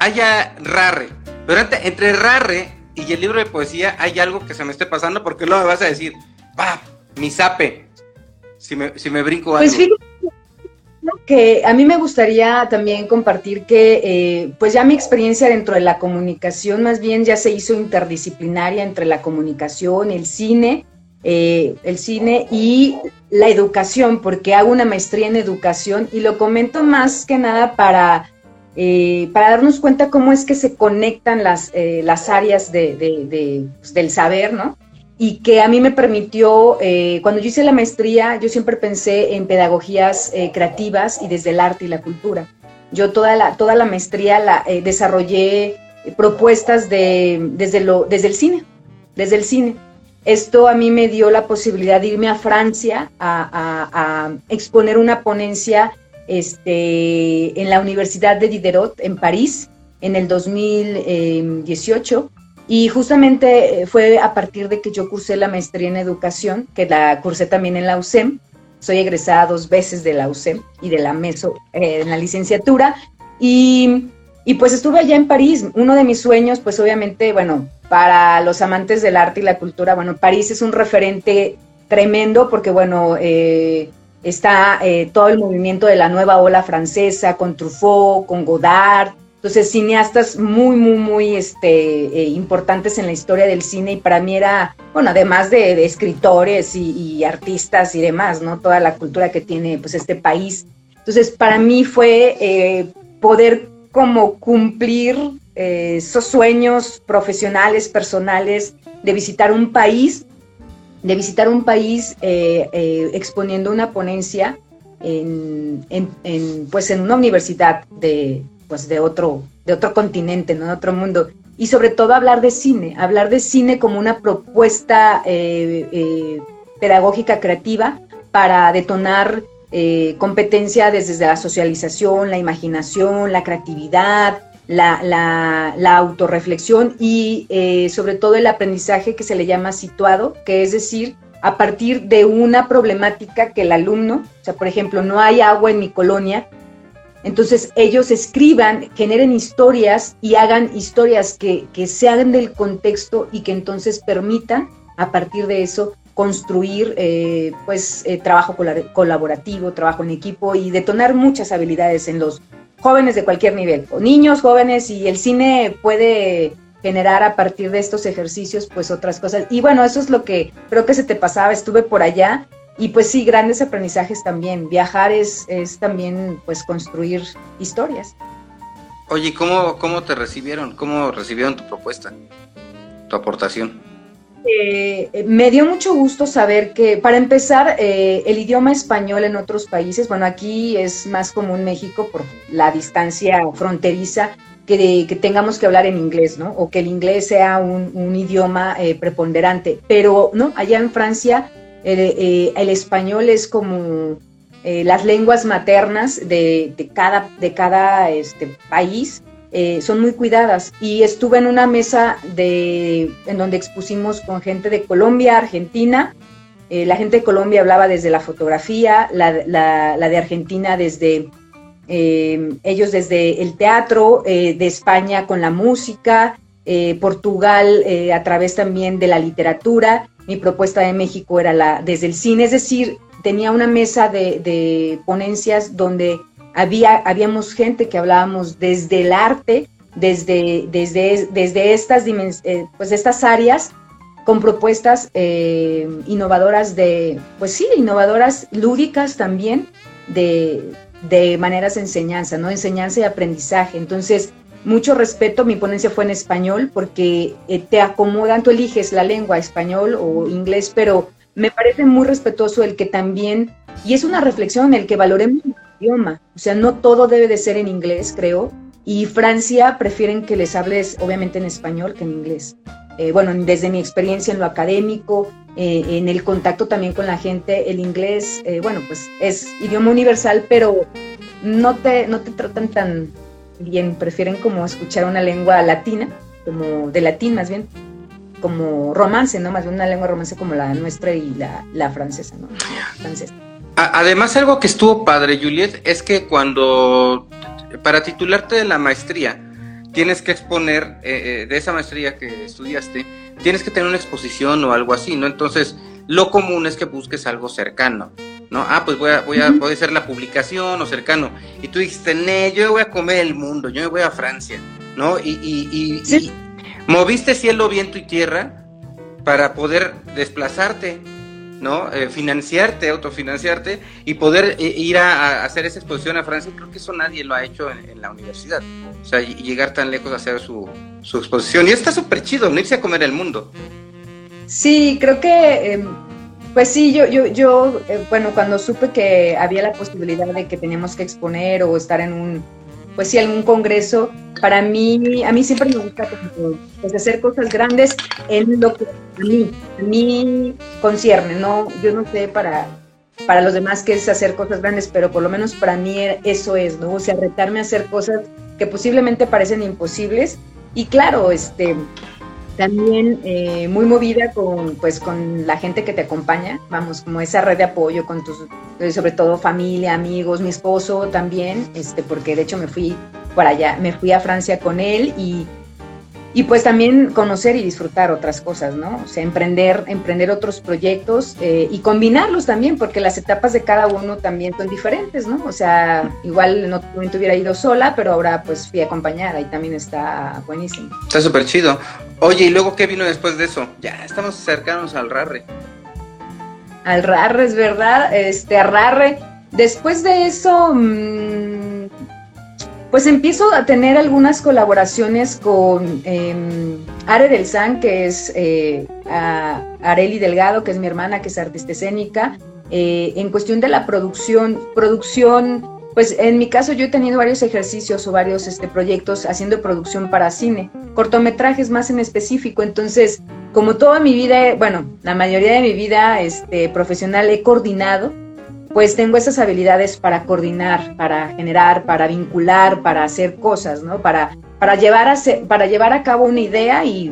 haya Rarre, pero entre Rarre y el libro de poesía hay algo que se me esté pasando porque luego me vas a decir, va, mi zape, si me, si me brinco pues algo. Pues que a mí me gustaría también compartir que eh, pues ya mi experiencia dentro de la comunicación más bien ya se hizo interdisciplinaria entre la comunicación, el cine, eh, el cine y la educación, porque hago una maestría en educación y lo comento más que nada para, eh, para darnos cuenta cómo es que se conectan las, las áreas de, pues, del saber, ¿no? Y que a mí me permitió, eh, cuando yo hice la maestría, yo siempre pensé en pedagogías eh, creativas y desde el arte y la cultura. Yo toda la, toda la maestría la eh, desarrollé propuestas de, desde, lo, desde el cine, desde el cine. Esto a mí me dio la posibilidad de irme a Francia a, a exponer una ponencia este, en la Universidad de Diderot en París en el 2018 y justamente eh, fue a partir de que yo cursé la maestría en educación, que la cursé también en la UCEM. Soy egresada dos veces de la UCEM y de la MESO eh, en la licenciatura. Y, y, pues estuve allá en París. Uno de mis sueños, pues obviamente, bueno, para los amantes del arte y la cultura, bueno, París es un referente tremendo porque, bueno, eh, está todo el movimiento de la nueva ola francesa con Truffaut, con Godard, entonces, cineastas muy, muy, muy este, eh, importantes en la historia del cine y para mí era, bueno, además de, escritores y, artistas y demás, ¿no? Toda la cultura que tiene pues este país. Entonces, para mí fue eh, poder como cumplir eh, esos sueños profesionales, personales, de visitar un país, de visitar un país exponiendo una ponencia en, pues en una universidad de, pues de otro, de otro continente, ¿no? de otro mundo. Y sobre todo hablar de cine, hablar de cine como una propuesta eh, eh, pedagógica creativa para detonar eh, competencia desde la socialización, la imaginación, la creatividad, la, la, la autorreflexión y sobre todo el aprendizaje que se le llama situado, que es decir, a partir de una problemática que el alumno, o sea, por ejemplo, no hay agua en mi colonia, entonces ellos escriban, generen historias y hagan historias que, se hagan del contexto y que entonces permitan a partir de eso construir eh, pues eh, trabajo colaborativo, trabajo en equipo y detonar muchas habilidades en los jóvenes de cualquier nivel, niños, jóvenes y el cine puede generar a partir de estos ejercicios pues otras cosas. Y bueno, eso es lo que creo que se te pasaba, estuve por allá y pues sí, grandes aprendizajes también. Viajar es, es también pues construir historias. Oye, ¿cómo, ¿cómo te recibieron? ¿Cómo recibieron tu propuesta, tu aportación? Eh, me dio mucho gusto saber que, para empezar, eh, el idioma español en otros países, bueno, aquí es más común México por la distancia fronteriza, que, que tengamos que hablar en inglés, ¿no? O que el inglés sea un, un idioma eh, preponderante. Pero, ¿no? Allá en Francia eh, el español es como eh, las lenguas maternas de, cada, de cada este, país eh, son muy cuidadas. Y estuve en una mesa de, en donde expusimos con gente de Colombia, Argentina. La gente de Colombia hablaba desde la fotografía, la, de Argentina desde ellos desde el teatro, de España con la música, Portugal a través también de la literatura. Mi propuesta de México era la desde el cine, es decir, tenía una mesa de, de ponencias donde había, habíamos gente que hablábamos desde el arte, desde, desde, desde estas, eh, pues estas áreas con propuestas eh, innovadoras de, pues sí, innovadoras lúdicas también, de, de maneras de enseñanza, ¿no? Enseñanza y aprendizaje. Entonces, mucho respeto, mi ponencia fue en español porque eh, te acomodan, tú eliges la lengua español o inglés, pero me parece muy respetuoso el que también, y es una reflexión, el que valoremos idioma. O sea, no todo debe de ser en inglés, creo. Y Francia prefieren que les hables obviamente en español que en inglés. Eh, bueno, desde mi experiencia en lo académico, eh, en el contacto también con la gente, el inglés, eh, bueno, pues es idioma universal, pero no te, no te tratan tan bien, prefieren como escuchar una lengua latina, como de latín más bien, como romance, ¿no? Más bien una lengua romance como la nuestra y la, la francesa, ¿no? Además, algo que estuvo padre, Juliet, es que cuando para titularte de la maestría tienes que exponer eh, eh, de esa maestría que estudiaste, tienes que tener una exposición o algo así, ¿no? Entonces, lo común es que busques algo cercano, ¿no? Ah, pues voy a, voy a, puede ser la publicación o cercano. Y tú dijiste, ne, yo voy a comer el mundo, yo me voy a Francia, ¿no? Y, y, y moviste cielo, viento y tierra para poder desplazarte ¿no? Eh, financiarte, autofinanciarte y poder eh, ir a, hacer esa exposición a Francia. Creo que eso nadie lo ha hecho en, la universidad. O sea, llegar tan lejos a hacer su, exposición. Y está súper chido, no irse a comer el mundo. Sí, creo que, em, pues sí, yo, yo, yo eh, bueno, cuando supe que había la posibilidad de que teníamos que exponer o estar en un pues sí, algún congreso. Para mí, a mí siempre me gusta pues, hacer cosas grandes en lo que a mí, a mí concierne, ¿no? Yo no sé para, para los demás qué es hacer cosas grandes, pero por lo menos para mí eso es, ¿no? O sea, retarme a hacer cosas que posiblemente parecen imposibles. Y claro, este, también eh, muy movida con pues con la gente que te acompaña vamos como esa red de apoyo con tus eh, sobre todo familia amigos mi esposo también este porque de hecho me fui para allá me fui a Francia con él y y pues también conocer y disfrutar otras cosas, ¿no? O sea, emprender, emprender otros proyectos eh, y combinarlos también, porque las etapas de cada uno también son diferentes, ¿no? O sea, igual en otro momento hubiera ido sola, pero ahora pues fui acompañada y también está buenísimo. Está súper chido. Oye, ¿y luego qué vino después de eso? Ya estamos cercanos al RARRE. Al RARRE, es verdad, este, RARRE. Después de eso... Mmm, pues empiezo a tener algunas colaboraciones con eh, Are del San, que es eh, Areli Delgado, que es mi hermana, que es artista escénica, eh, en cuestión de la producción, producción, pues en mi caso yo he tenido varios ejercicios o varios este, proyectos haciendo producción para cine, cortometrajes más en específico, entonces como toda mi vida, bueno, la mayoría de mi vida este, profesional he coordinado pues tengo esas habilidades para coordinar, para generar, para vincular, para hacer cosas, ¿no? Para, para, llevar, a, para llevar a cabo una idea y,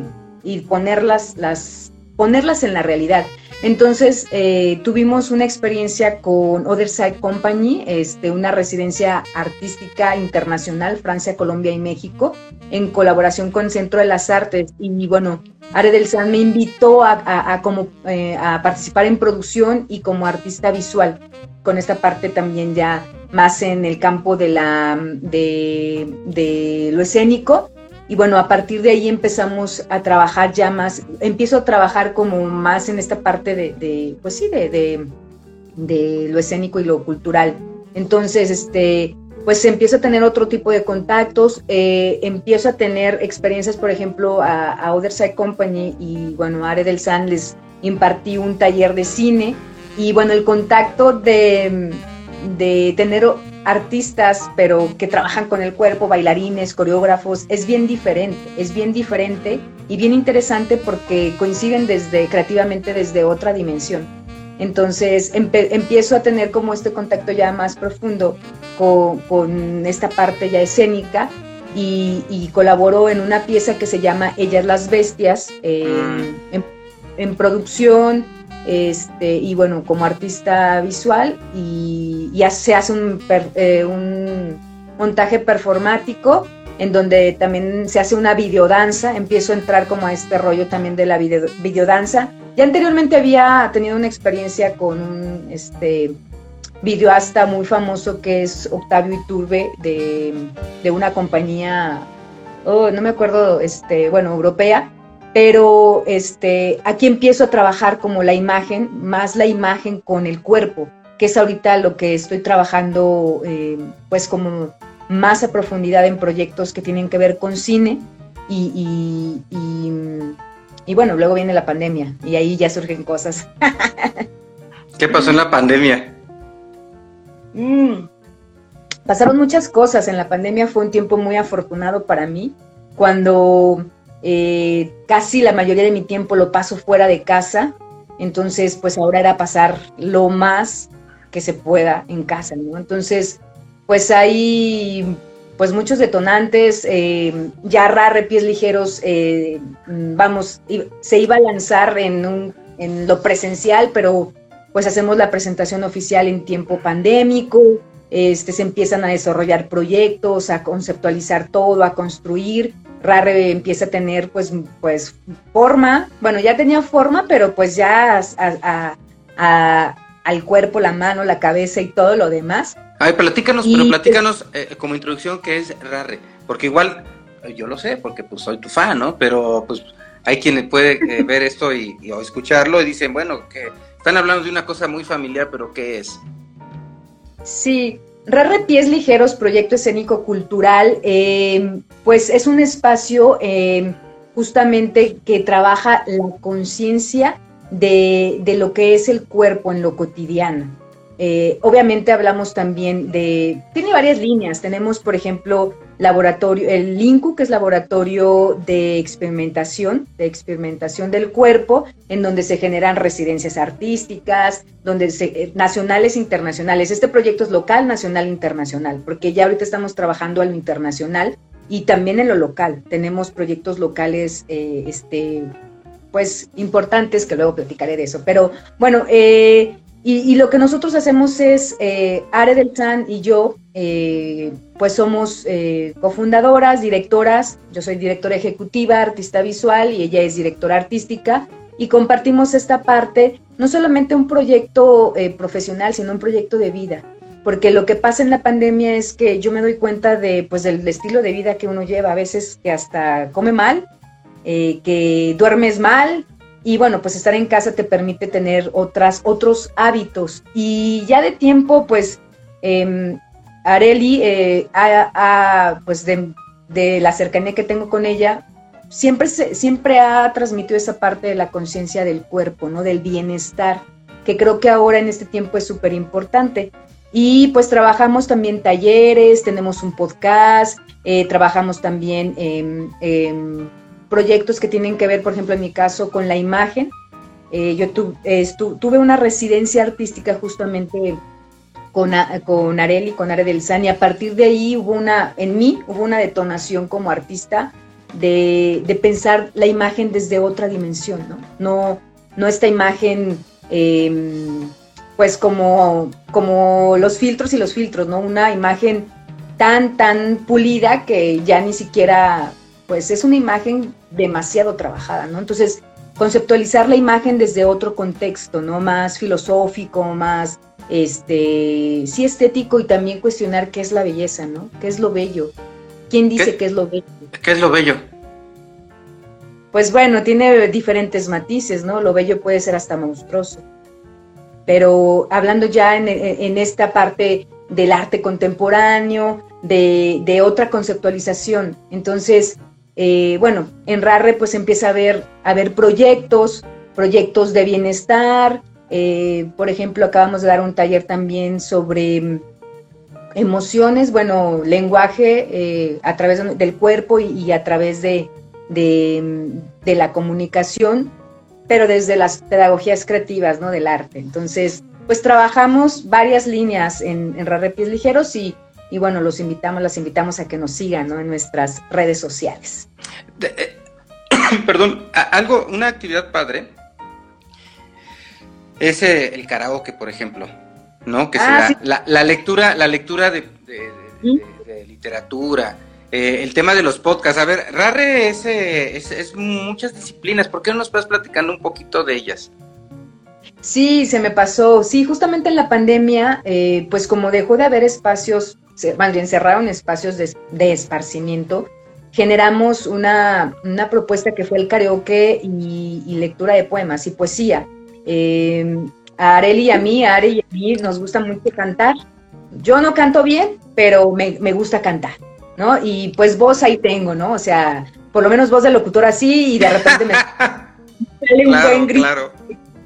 ponerlas, las, ponerlas en la realidad. Entonces eh, tuvimos una experiencia con Other Side Company, este, una residencia artística internacional, Francia, Colombia y México, en colaboración con Centro de las Artes. Y bueno, Are del San me invitó a, como, eh, a participar en producción y como artista visual con esta parte también ya más en el campo de, la, de, lo escénico. Y bueno, a partir de ahí empezamos a trabajar ya más, empiezo a trabajar como más en esta parte de, pues sí, de, de, lo escénico y lo cultural. Entonces, este, pues empiezo a tener otro tipo de contactos, eh, empiezo a tener experiencias, por ejemplo, a, a Other Side Company y bueno, a Are del San les impartí un taller de cine y bueno, el contacto de, tener artistas, pero que trabajan con el cuerpo, bailarines, coreógrafos, es bien diferente, es bien diferente y bien interesante porque coinciden desde creativamente desde otra dimensión. Entonces empiezo a tener como este contacto ya más profundo con, con, esta parte ya escénica y, colaboró en una pieza que se llama Ellas las Bestias, mm. en, producción, este, y bueno, como artista visual, y, se hace un, eh, un montaje performático en donde también se hace una videodanza, empiezo a entrar como a este rollo también de la video, videodanza. Ya anteriormente había tenido una experiencia con un este, videoasta muy famoso que es Octavio Iturbe de, de una compañía, oh, no me acuerdo, este, bueno, europea, pero este, aquí empiezo a trabajar como la imagen, más la imagen con el cuerpo, que es ahorita lo que estoy trabajando, eh, pues como más a profundidad en proyectos que tienen que ver con cine y, y, bueno, luego viene la pandemia y ahí ya surgen cosas. ¿Qué pasó en la pandemia? Mm. Pasaron muchas cosas. En la pandemia fue un tiempo muy afortunado para mí, cuando eh, casi la mayoría de mi tiempo lo paso fuera de casa. Entonces, pues ahora era pasar lo más que se pueda en casa. Entonces, pues hay pues muchos detonantes, eh, ya Rarre Pies Ligeros, eh, vamos, se iba a lanzar en, un, en lo presencial, pero pues hacemos la presentación oficial en tiempo pandémico, este, se empiezan a desarrollar proyectos, a conceptualizar todo, a construir. Rarre empieza a tener pues, pues forma, bueno, ya tenía forma, pero pues ya al cuerpo, la mano, la cabeza y todo lo demás. A ver, platícanos, pero platícanos eh, como introducción qué es Rarre, porque igual yo lo sé, porque pues soy tu fan, ¿no? Pero pues hay quienes puede eh, ver esto y, o escucharlo y dicen, bueno, que están hablando de una cosa muy familiar, pero ¿qué es? Sí, Rarre Pies Ligeros, proyecto escénico cultural, pues es un espacio justamente que trabaja la conciencia de, de, lo que es el cuerpo en lo cotidiano. Eh, obviamente hablamos también de, tiene varias líneas, tenemos por ejemplo laboratorio, el LINCU, que es laboratorio de experimentación, de experimentación del cuerpo, en donde se generan residencias artísticas, donde se, eh, nacionales e internacionales. Este proyecto es local, nacional, internacional, porque ya ahorita estamos trabajando a lo internacional y también en lo local. Tenemos proyectos locales, eh, este, pues importantes, que luego platicaré de eso. Pero bueno, eh, y, lo que nosotros hacemos es, eh, Are del San y yo, eh, pues somos eh, cofundadoras, directoras, yo soy directora ejecutiva, artista visual y ella es directora artística, y compartimos esta parte, no solamente un proyecto eh, profesional, sino un proyecto de vida, porque lo que pasa en la pandemia es que yo me doy cuenta de, pues, del estilo de vida que uno lleva, a veces que hasta come mal, que duermes mal, y bueno, pues estar en casa te permite tener otras, otros hábitos. Y ya de tiempo, pues, eh, Areli, eh, pues de, la cercanía que tengo con ella, siempre, siempre ha transmitido esa parte de la conciencia del cuerpo, ¿no? Del bienestar, que creo que ahora en este tiempo es súper importante. Y pues trabajamos también talleres, tenemos un podcast, eh, trabajamos también en proyectos que tienen que ver, por ejemplo, en mi caso, con la imagen. Eh, yo tuve una residencia artística justamente con, con Areli, con Are del San, y a partir de ahí hubo una, en mí hubo una detonación como artista de, pensar la imagen desde otra dimensión, ¿no? No, no esta imagen, em, pues como, como los filtros y los filtros, ¿no? Una imagen tan, tan pulida que ya ni siquiera pues es una imagen demasiado trabajada, ¿no? Entonces, conceptualizar la imagen desde otro contexto, ¿no? Más filosófico, más, este, sí estético y también cuestionar qué es la belleza, ¿no? ¿Qué es lo bello? ¿Quién dice qué, es lo bello? ¿Qué es lo bello? Pues bueno, tiene diferentes matices, ¿no? Lo bello puede ser hasta monstruoso. Pero hablando ya en, esta parte del arte contemporáneo, de, de otra conceptualización, entonces eh, bueno, en RARRE pues empieza a haber, a haber proyectos, proyectos de bienestar. Eh, por ejemplo, acabamos de dar un taller también sobre mm, emociones, bueno, lenguaje eh, a través del cuerpo y, a través de, mm, de, la comunicación, pero desde las pedagogías creativas, ¿no? Del arte. Entonces, pues trabajamos varias líneas en, en Rarre Pies Ligeros y, y bueno, los invitamos, las invitamos a que nos sigan en nuestras redes sociales. Eh, perdón, algo, una actividad padre es eh, el karaoke, por ejemplo, ¿no? Que ah, la, lectura, la lectura de, literatura, eh, el tema de los podcasts. A ver, Rarre es, es, muchas disciplinas. ¿Por qué no nos puedes platicando un poquito de ellas? Sí, se me pasó. Sí, justamente en la pandemia, pues como dejó de haber espacios más bien cerraron espacios de, esparcimiento, generamos una, propuesta que fue el karaoke y, lectura de poemas y poesía. Em, a Areli y a mí, a Are y a mí nos gusta mucho cantar. Yo no canto bien, pero me, gusta cantar, ¿no? Y pues voz ahí tengo, ¿no? O sea, por lo menos voz de locutor así y de repente me sale un buen grito.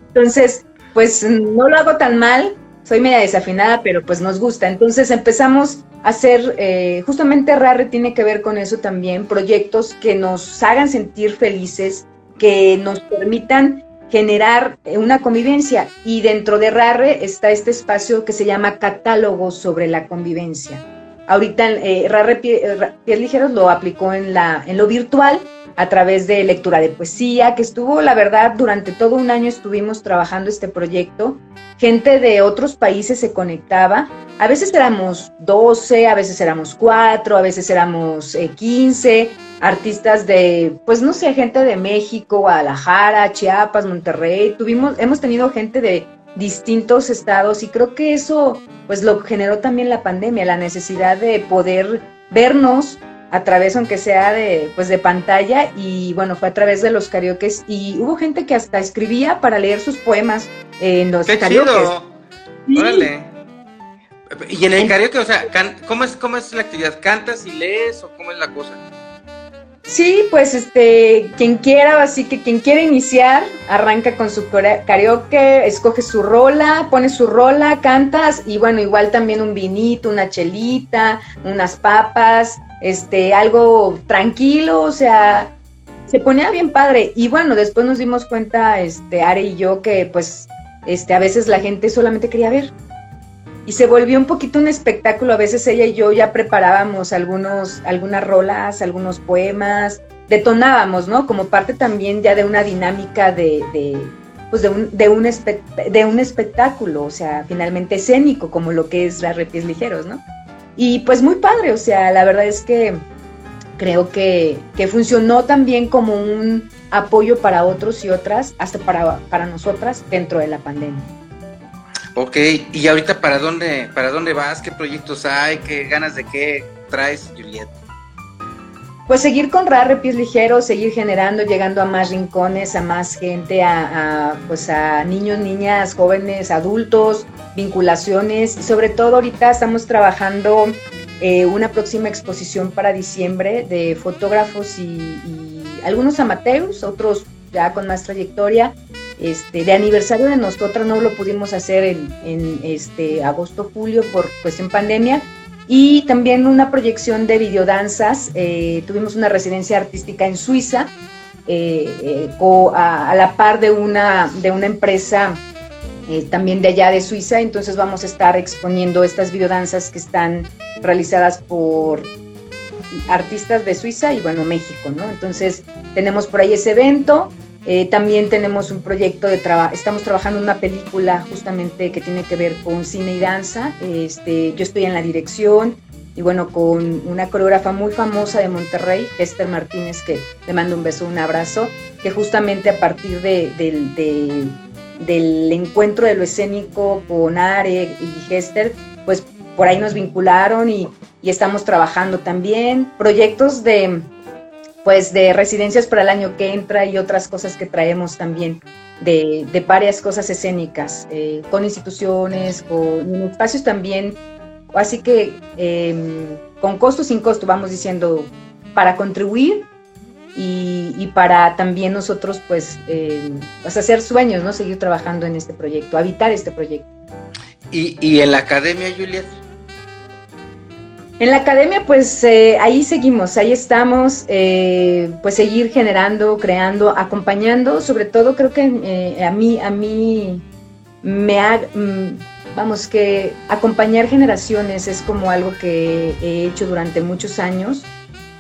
Entonces, pues no lo hago tan mal, soy media desafinada, pero pues nos gusta. Entonces empezamos a hacer, eh, justamente RARE tiene que ver con eso también, proyectos que nos hagan sentir felices, que nos permitan generar una convivencia. Y dentro de RARE está este espacio que se llama Catálogo sobre la convivencia. Ahorita eh, RARE Pies Ligeros lo aplicó en, la, en lo virtual a través de lectura de poesía, que estuvo, la verdad, durante todo un año estuvimos trabajando este proyecto gente de otros países se conectaba. A veces éramos 12, a veces éramos 4, a veces éramos 15, eh, artistas de, pues no sé, gente de México, Guadalajara, Chiapas, Monterrey. Tuvimos, hemos tenido gente de distintos estados y creo que eso pues lo generó también la pandemia, la necesidad de poder vernos a través, aunque sea de, pues de pantalla, y bueno, fue a través de los karaokes, y hubo gente que hasta escribía para leer sus poemas en los ¡Qué Órale. Y en el karaoke, o sea, ¿cómo es, ¿cómo es la actividad? ¿Cantas y lees o cómo es la cosa? Sí, pues este, quien quiera, así que quien quiera iniciar, arranca con su karaoke, escoge su rola, pone su rola, cantas y bueno, igual también un vinito, una chelita, unas papas, este, algo tranquilo, o sea, se ponía bien padre. Y bueno, después nos dimos cuenta, este, Are y yo, que pues, este, a veces la gente solamente quería ver. Y se volvió un poquito un espectáculo. A veces ella y yo ya preparábamos algunos, algunas rolas, algunos poemas, detonábamos, ¿no? Como parte también ya de una dinámica de, de pues de un, de, un de un espectáculo, o sea, finalmente escénico, como lo que es las repies ligeros, ¿no? Y pues muy padre, o sea, la verdad es que creo que, funcionó también como un apoyo para otros y otras, hasta para, para nosotras dentro de la pandemia. Ok, y ahorita para dónde, para dónde vas, qué proyectos hay, qué ganas de qué traes, Juliet. Pues seguir con RAR Pies Ligeros, seguir generando, llegando a más rincones, a más gente, a, pues a niños, niñas, jóvenes, adultos, vinculaciones y sobre todo ahorita estamos trabajando eh, una próxima exposición para diciembre de fotógrafos y, algunos amateurs, otros ya con más trayectoria. Este, de aniversario de nosotras no lo pudimos hacer en, en este agosto, julio por cuestión pandemia, y también una proyección de videodanzas. Eh, tuvimos una residencia artística en Suiza, eh, eh, a, la par de una, de una empresa también de allá de Suiza. Entonces vamos a estar exponiendo estas videodanzas que están realizadas por artistas de Suiza y bueno, México, ¿no? Entonces tenemos por ahí ese evento. Eh, también tenemos un proyecto de trabajo, estamos trabajando una película justamente que tiene que ver con cine y danza. Este, yo estoy en la dirección y bueno, con una coreógrafa muy famosa de Monterrey, Esther Martínez, que le mando un beso, un abrazo, que justamente a partir de, del encuentro de lo escénico con Are y Hester, pues por ahí nos vincularon y, y estamos trabajando también. Proyectos de pues de residencias para el año que entra y otras cosas que traemos también de, varias cosas escénicas, eh, con instituciones, con espacios también, así que em, con costo sin costo, vamos diciendo, para contribuir y, para también nosotros pues, pues, hacer sueños, ¿no? Seguir trabajando en este proyecto, habitar este proyecto. ¿Y, y en la academia, Juliet? En la academia, pues eh, ahí seguimos, ahí estamos, eh, pues seguir generando, creando, acompañando. Sobre todo, creo que eh, a mí, a mí me ha, mm, vamos, que acompañar generaciones es como algo que he hecho durante muchos años,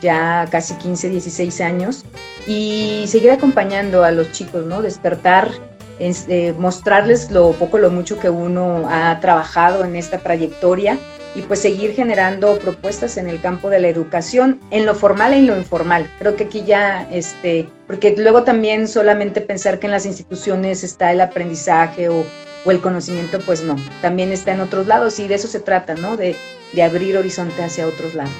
ya casi 15, 16 años, y seguir acompañando a los chicos, ¿no? Despertar, eh, mostrarles lo poco, lo mucho que uno ha trabajado en esta trayectoria y pues seguir generando propuestas en el campo de la educación, en lo formal e en lo informal. Creo que aquí ya, este, porque luego también solamente pensar que en las instituciones está el aprendizaje o, o el conocimiento, pues no, también está en otros lados y de eso se trata, ¿no? De, de abrir horizonte hacia otros lados.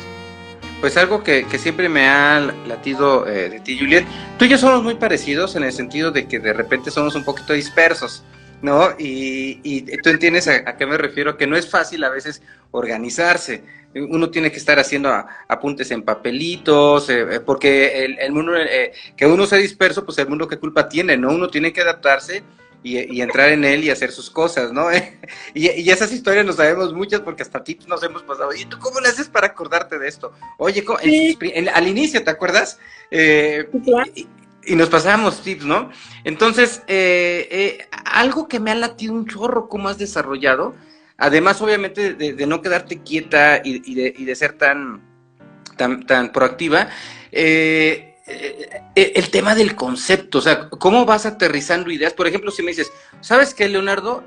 Pues algo que, que siempre me ha latido eh, de ti, Juliet, tú y yo somos muy parecidos en el sentido de que de repente somos un poquito dispersos. ¿No? Y, y tú entiendes a, qué me refiero, que no es fácil a veces organizarse. Uno tiene que estar haciendo apuntes en papelitos, eh, eh, porque el, mundo, eh, que uno sea disperso, pues el mundo qué culpa tiene, ¿no? Uno tiene que adaptarse y, entrar en él y hacer sus cosas, ¿no? y, esas historias nos sabemos muchas porque hasta ti nos hemos pasado. ¿Y tú cómo le haces para acordarte de esto? Oye, al inicio, ¿te acuerdas? y nos pasábamos tips, ¿no? Entonces, eh, eh, algo que me ha latido un chorro, cómo has desarrollado, además obviamente de, no quedarte quieta y, de, ser tan, tan, tan proactiva, eh, el tema del concepto, o sea, cómo vas aterrizando ideas. Por ejemplo, si me dices, ¿sabes qué, Leonardo?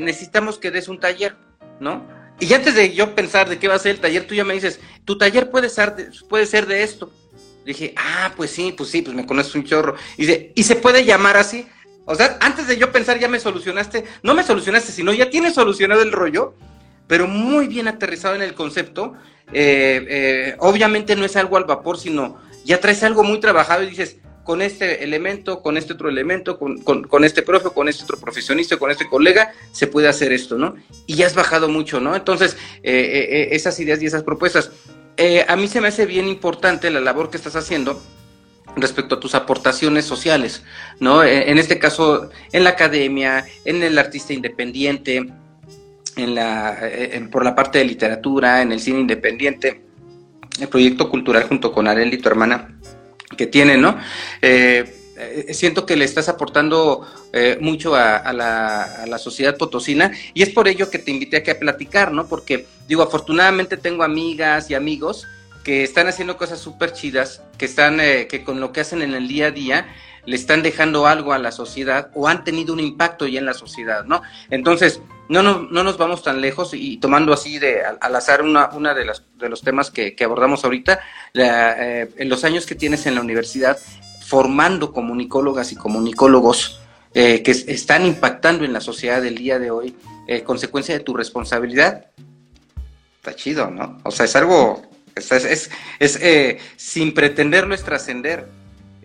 necesitamos que des un taller, ¿no? Y antes de yo pensar de qué va a ser el taller, tú ya me dices, tu taller puede ser puede ser de esto dije, ah, pues sí, pues sí, pues me conoces un chorro. Y ¿y se puede llamar así? O sea, antes de yo pensar, ya me solucionaste, no me solucionaste, sino ya tienes solucionado el rollo, pero muy bien aterrizado en el concepto. Eh, eh, obviamente no es algo al vapor, sino ya traes algo muy trabajado y dices, con este elemento, con este otro elemento, con, con, este profe, con este otro profesionista, con este colega, se puede hacer esto, ¿no? Y ya has bajado mucho, ¿no? Entonces, eh, esas ideas y esas propuestas. Eh, a mí se me hace bien importante la labor que estás haciendo respecto a tus aportaciones sociales, ¿no? Eh, en este caso, en la academia, en el artista independiente, en la, eh, por la parte de literatura, en el cine independiente, el proyecto cultural junto con Areli, tu hermana, que tiene, ¿no? Eh, siento que le estás aportando eh, mucho a, la, sociedad potosina y es por ello que te invité aquí a platicar, ¿no? Porque digo, afortunadamente tengo amigas y amigos que están haciendo cosas súper chidas, que están, eh, que con lo que hacen en el día a día le están dejando algo a la sociedad o han tenido un impacto ya en la sociedad, ¿no? Entonces, no, no, no nos vamos tan lejos y, tomando así de al, azar una, una de, las, de los temas que, abordamos ahorita, en los años que tienes en la universidad, formando comunicólogas y comunicólogos eh, que están impactando en la sociedad del día de hoy, eh, consecuencia de tu responsabilidad, está chido, ¿no? O sea, es algo, es, es, eh, sin pretenderlo es trascender.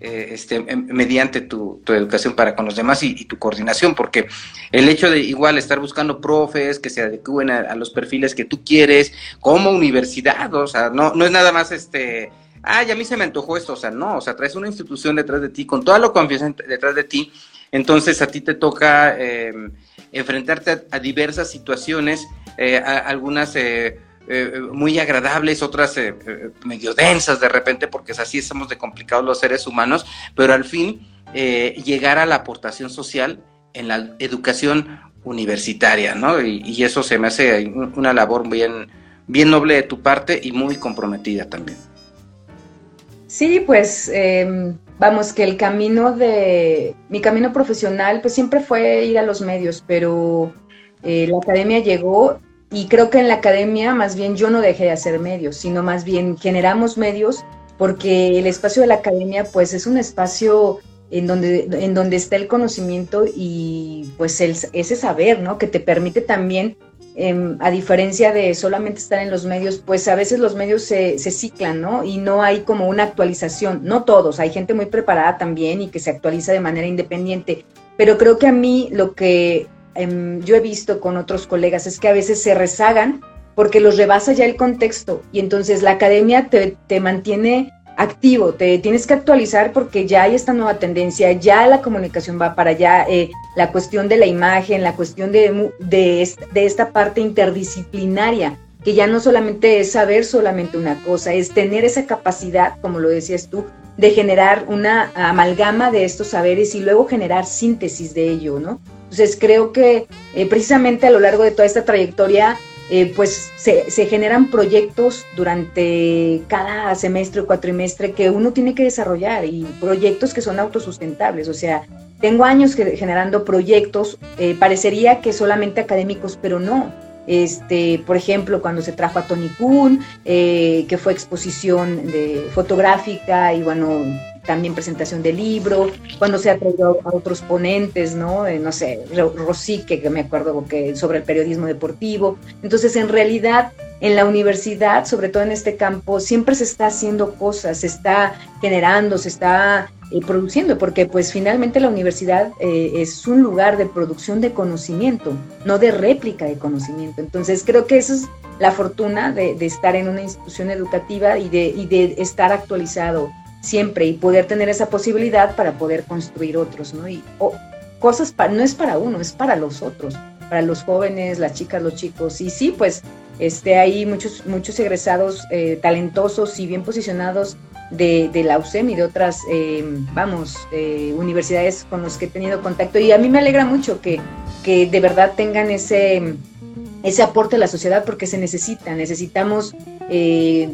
este, em, mediante tu, educación para con los demás y, tu coordinación, porque el hecho de igual estar buscando profes que se adecúen a, a, los perfiles que tú quieres, como universidad, o sea, no, no es nada más este ay, a mí se me antojó esto, o sea, no, o sea, traes una institución detrás de ti, con toda la confianza detrás de ti, entonces a ti te toca eh, enfrentarte a, diversas situaciones, eh, algunas eh, muy agradables, otras medio densas de repente, porque es así, somos de complicados los seres humanos, pero al fin llegar a la aportación social en la educación universitaria, ¿no? Y, y eso se me hace una labor bien, bien noble de tu parte y muy comprometida también. Sí, pues em, vamos, que el camino de mi camino profesional, pues siempre fue ir a los medios, pero eh, la academia llegó y creo que en la academia más bien yo no dejé de hacer medios, sino más bien generamos medios porque el espacio de la academia pues es un espacio en donde, en donde está el conocimiento y pues el, ese saber, ¿no? Que te permite también Em, a diferencia de solamente estar en los medios, pues a veces los medios se, ciclan, ¿no? Y no hay como una actualización, no todos, hay gente muy preparada también y que se actualiza de manera independiente, pero creo que a mí lo que em, yo he visto con otros colegas es que a veces se rezagan porque los rebasa ya el contexto. Y entonces la academia te, te mantiene activo, te tienes que actualizar porque ya hay esta nueva tendencia, ya la comunicación va para allá, eh, la cuestión de la imagen, la cuestión de, de, esta parte interdisciplinaria, que ya no solamente es saber solamente una cosa, es tener esa capacidad, como lo decías tú, de generar una amalgama de estos saberes y luego generar síntesis de ello, ¿no? Entonces creo que eh, precisamente a lo largo de toda esta trayectoria, eh, pues se, se, generan proyectos durante cada semestre o cuatrimestre que uno tiene que desarrollar y proyectos que son autosustentables. O sea, tengo años generando proyectos, eh, parecería que solamente académicos, pero no. Este, por ejemplo, cuando se trajo a Tony Kuhn, eh, que fue exposición de fotográfica y bueno, también presentación de libro, cuando se ha traído a otros ponentes, ¿no? Eh, no sé, Rosique, que me acuerdo que sobre el periodismo deportivo. Entonces, en realidad, en la universidad, sobre todo en este campo, siempre se está haciendo cosas, se está generando, se está eh, produciendo, porque pues finalmente la universidad eh, es un lugar de producción de conocimiento, no de réplica de conocimiento. Entonces creo que eso es la fortuna de, estar en una institución educativa y de, y de estar actualizado siempre y poder tener esa posibilidad para poder construir otros, ¿no? Y cosas no es para uno, es para los otros, para los jóvenes, las chicas, los chicos. Y sí, pues este, hay muchos, muchos egresados eh, talentosos y bien posicionados de, la UCEM y de otras, eh, vamos, eh, universidades con los que he tenido contacto. Y a mí me alegra mucho que, que de verdad tengan ese, ese aporte a la sociedad porque se necesita. Necesitamos eh,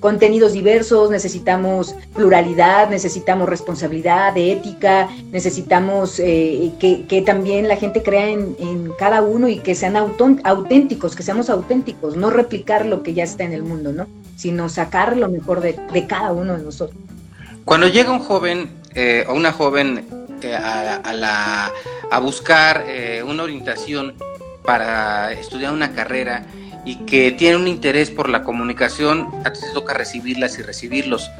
contenidos diversos, necesitamos pluralidad, necesitamos responsabilidad, ética, necesitamos que, que, también la gente crea en, cada uno y que sean auténticos, que seamos auténticos, no replicar lo que ya está en el mundo, ¿no? sino sacar lo mejor de, cada uno de nosotros. Cuando llega un joven eh, o una joven eh, a, la, a buscar eh, una orientación para estudiar una carrera y que tiene un interés por la comunicación, a ti toca recibirlas y recibirlos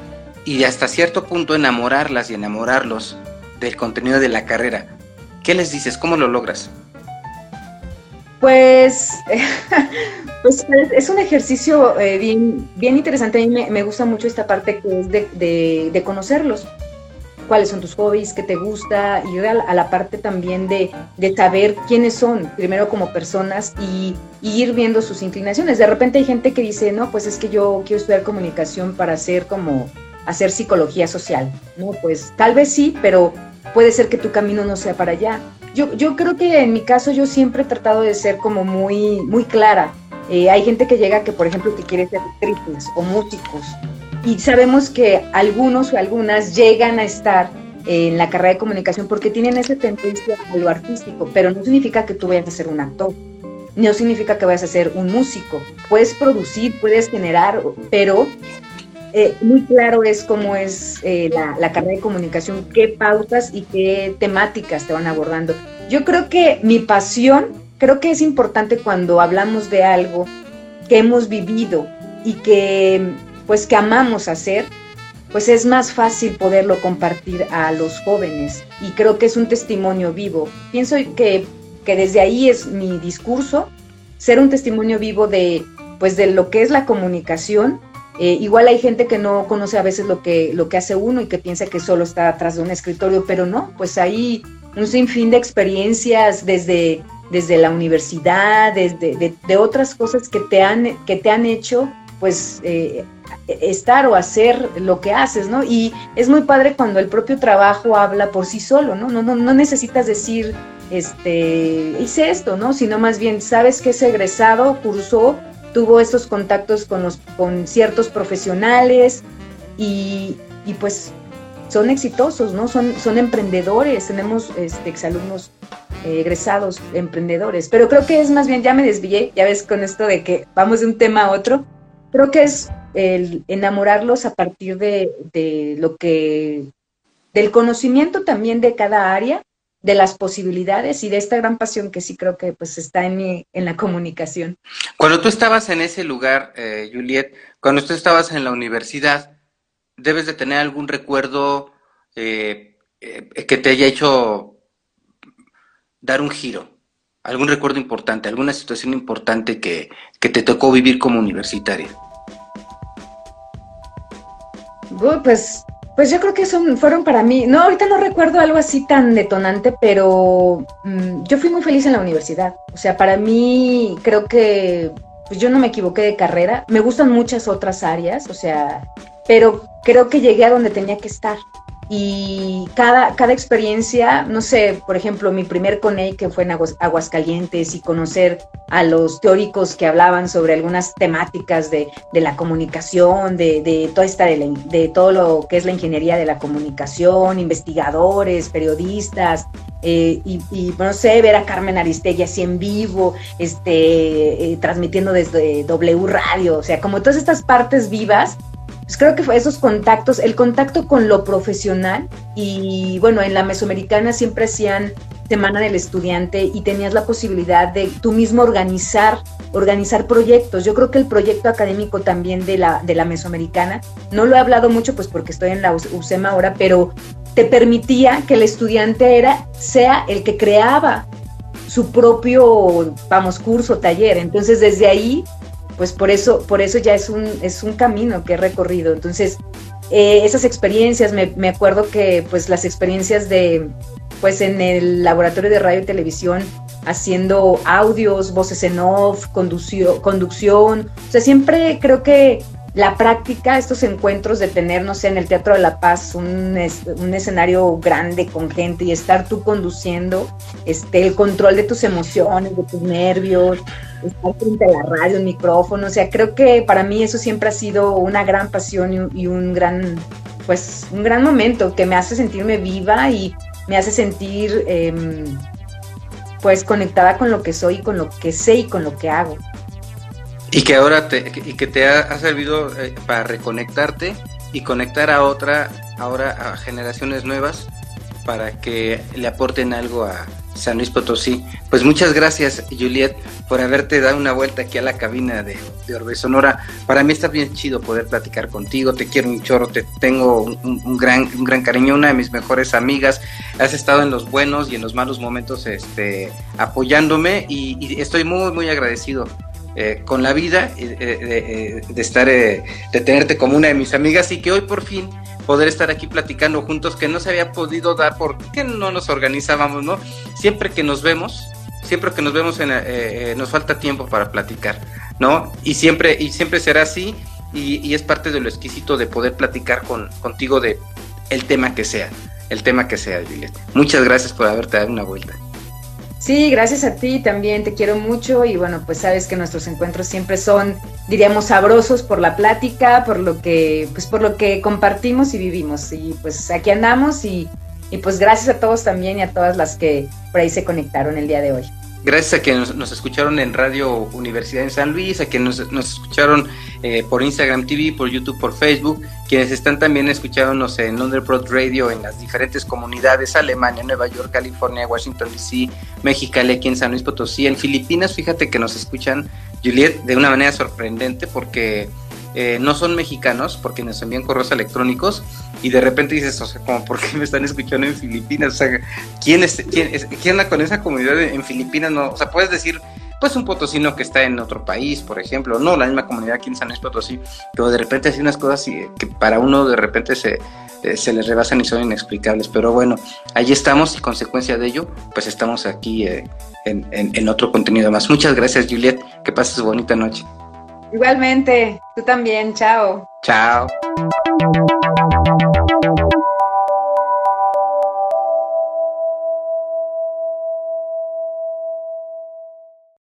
y hasta cierto punto enamorarlas y enamorarlos del contenido de la carrera. ¿Qué les dices? ¿Cómo lo logras? Pues, pues es un ejercicio eh, bien, bien interesante. A mí me, gusta mucho esta parte que es de, conocerlos. Cuáles son tus hobbies, qué te gusta, y a, la parte también de, saber quiénes son, primero como personas y, ir viendo sus inclinaciones. De repente hay gente que dice, no, pues es que yo quiero estudiar comunicación para hacer como hacer psicología social. No, pues tal vez sí, pero puede ser que tu camino no sea para allá. Yo, yo creo que en mi caso yo siempre he tratado de ser como muy, muy clara. Eh, hay gente que llega que, por ejemplo, que quiere ser actrices o músicos. Y sabemos que algunos o algunas llegan a estar en la carrera de comunicación porque tienen esa tendencia a lo artístico, pero no significa que tú vayas a ser un actor, no significa que vayas a ser un músico. Puedes producir, puedes generar, pero eh, muy claro es cómo es eh, la, carrera de comunicación, qué pautas y qué temáticas te van abordando. Yo creo que mi pasión, creo que es importante cuando hablamos de algo que hemos vivido y que pues que amamos hacer, pues es más fácil poderlo compartir a los jóvenes y creo que es un testimonio vivo. Pienso que, que desde ahí es mi discurso, ser un testimonio vivo de pues de lo que es la comunicación eh, igual hay gente que no conoce a veces lo que, lo que hace uno y que piensa que solo está atrás de un escritorio, pero no, pues hay un sinfín de experiencias desde, desde la universidad, desde de, otras cosas que te han, que te han hecho pues eh, estar o hacer lo que haces, ¿no? Y es muy padre cuando el propio trabajo habla por sí solo, ¿no? No, no, no necesitas decir, este, hice esto, ¿no? Sino más bien sabes que ese egresado cursó tuvo estos contactos con, los, con ciertos profesionales y, y pues son exitosos, ¿no? Son, son emprendedores, tenemos este, exalumnos eh, egresados, emprendedores, pero creo que es más bien, ya me desvié, ya ves con esto de que vamos de un tema a otro, creo que es el enamorarlos a partir de, lo que, del conocimiento también de cada área de las posibilidades y de esta gran pasión que sí creo que pues está en, en la comunicación. Cuando tú estabas en ese lugar, eh, Juliet, cuando tú estabas en la universidad, debes de tener algún recuerdo eh, eh, que te haya hecho dar un giro, algún recuerdo importante, alguna situación importante que, que te tocó vivir como universitaria. Pues pues yo creo que son, fueron para mí, no, ahorita no recuerdo algo así tan detonante, pero mm, yo fui muy feliz en la universidad. O sea, para mí creo que pues yo no me equivoqué de carrera. Me gustan muchas otras áreas, o sea, pero creo que llegué a donde tenía que estar. Y cada, cada experiencia, no sé, por ejemplo, mi primer CONEI que fue en Aguascalientes y conocer a los teóricos que hablaban sobre algunas temáticas de, la comunicación, de, de, toda esta, de, todo lo que es la ingeniería de la comunicación, investigadores, periodistas, eh, y, no sé, ver a Carmen Aristegui así en vivo, este, eh, transmitiendo desde W Radio, o sea, como todas estas partes vivas pues creo que esos contactos, el contacto con lo profesional y bueno, en la mesoamericana siempre hacían Semana del Estudiante y tenías la posibilidad de tú mismo organizar, organizar proyectos. Yo creo que el proyecto académico también de la, de la mesoamericana, no lo he hablado mucho pues porque estoy en la UCEM ahora, pero te permitía que el estudiante era, sea el que creaba su propio, vamos, curso, taller. Entonces desde ahí pues por eso, por eso ya es un, es un camino que he recorrido. Entonces, eh, esas experiencias, me, me, acuerdo que pues las experiencias de, pues en el laboratorio de radio y televisión, haciendo audios, voces en off, conducción, conducción, o sea, siempre creo que la práctica, estos encuentros de tener, no sé, en el Teatro de la Paz, un, escenario grande con gente y estar tú conduciendo, este, el control de tus emociones, de tus nervios, estar frente a la radio, un micrófono, o sea, creo que para mí eso siempre ha sido una gran pasión y, un gran, pues, un gran momento que me hace sentirme viva y me hace sentir, em, pues, conectada con lo que soy, con lo que sé y con lo que hago. Y que ahora te, y que te ha, servido eh, para reconectarte y conectar a otra, ahora a generaciones nuevas para que le aporten algo a San Luis Potosí. Pues muchas gracias, Juliet, por haberte dado una vuelta aquí a la cabina de, de Orbe Sonora. Para mí está bien chido poder platicar contigo. Te quiero un chorro, te tengo un, gran, un gran cariño, una de mis mejores amigas. Has estado en los buenos y en los malos momentos este, apoyándome y estoy muy, muy agradecido eh, con la vida, eh, eh, de estar, de tenerte como una de mis amigas y que hoy por fin poder estar aquí platicando juntos que no se había podido dar porque no nos organizábamos, ¿no? Siempre que nos vemos, siempre que nos vemos nos falta tiempo para platicar, ¿no? Y siempre, y siempre será así y, es parte de lo exquisito de poder platicar con, contigo de el tema que sea, el tema que sea, Juliet. Muchas gracias por haberte dado una vuelta. Sí, gracias a ti también, te quiero mucho y bueno, pues sabes que nuestros encuentros siempre son, diríamos, sabrosos por la plática, por lo que, pues por lo que compartimos y vivimos. Y pues aquí andamos y, y pues gracias a todos también y a todas las que por ahí se conectaron el día de hoy. Gracias a quienes nos, escucharon en Radio Universidad en San Luis, a quienes nos, escucharon eh, por Instagram TV, por YouTube, por Facebook, quienes están también escuchándonos en Underprod Radio en las diferentes comunidades, Alemania, Nueva York, California, Washington DC, México, aquí en San Luis Potosí, en Filipinas, fíjate que nos escuchan, Juliet, de una manera sorprendente porque eh, no son mexicanos, porque nos envían correos electrónicos y de repente dices, o sea, como, ¿por qué me están escuchando en Filipinas? O sea, ¿quién, es, quién, quién anda con esa comunidad en Filipinas? No, o sea, puedes decir, pues un potosino que está en otro país, por ejemplo, no la misma comunidad aquí en San Luis Potosí, pero de repente hay unas cosas que para uno de repente se, eh, se les rebasan y son inexplicables. Pero bueno, ahí estamos y consecuencia de ello, pues estamos aquí eh, en, en otro contenido más. Muchas gracias, Juliet. Que pases bonita noche. Igualmente, tú también, chao. Chao.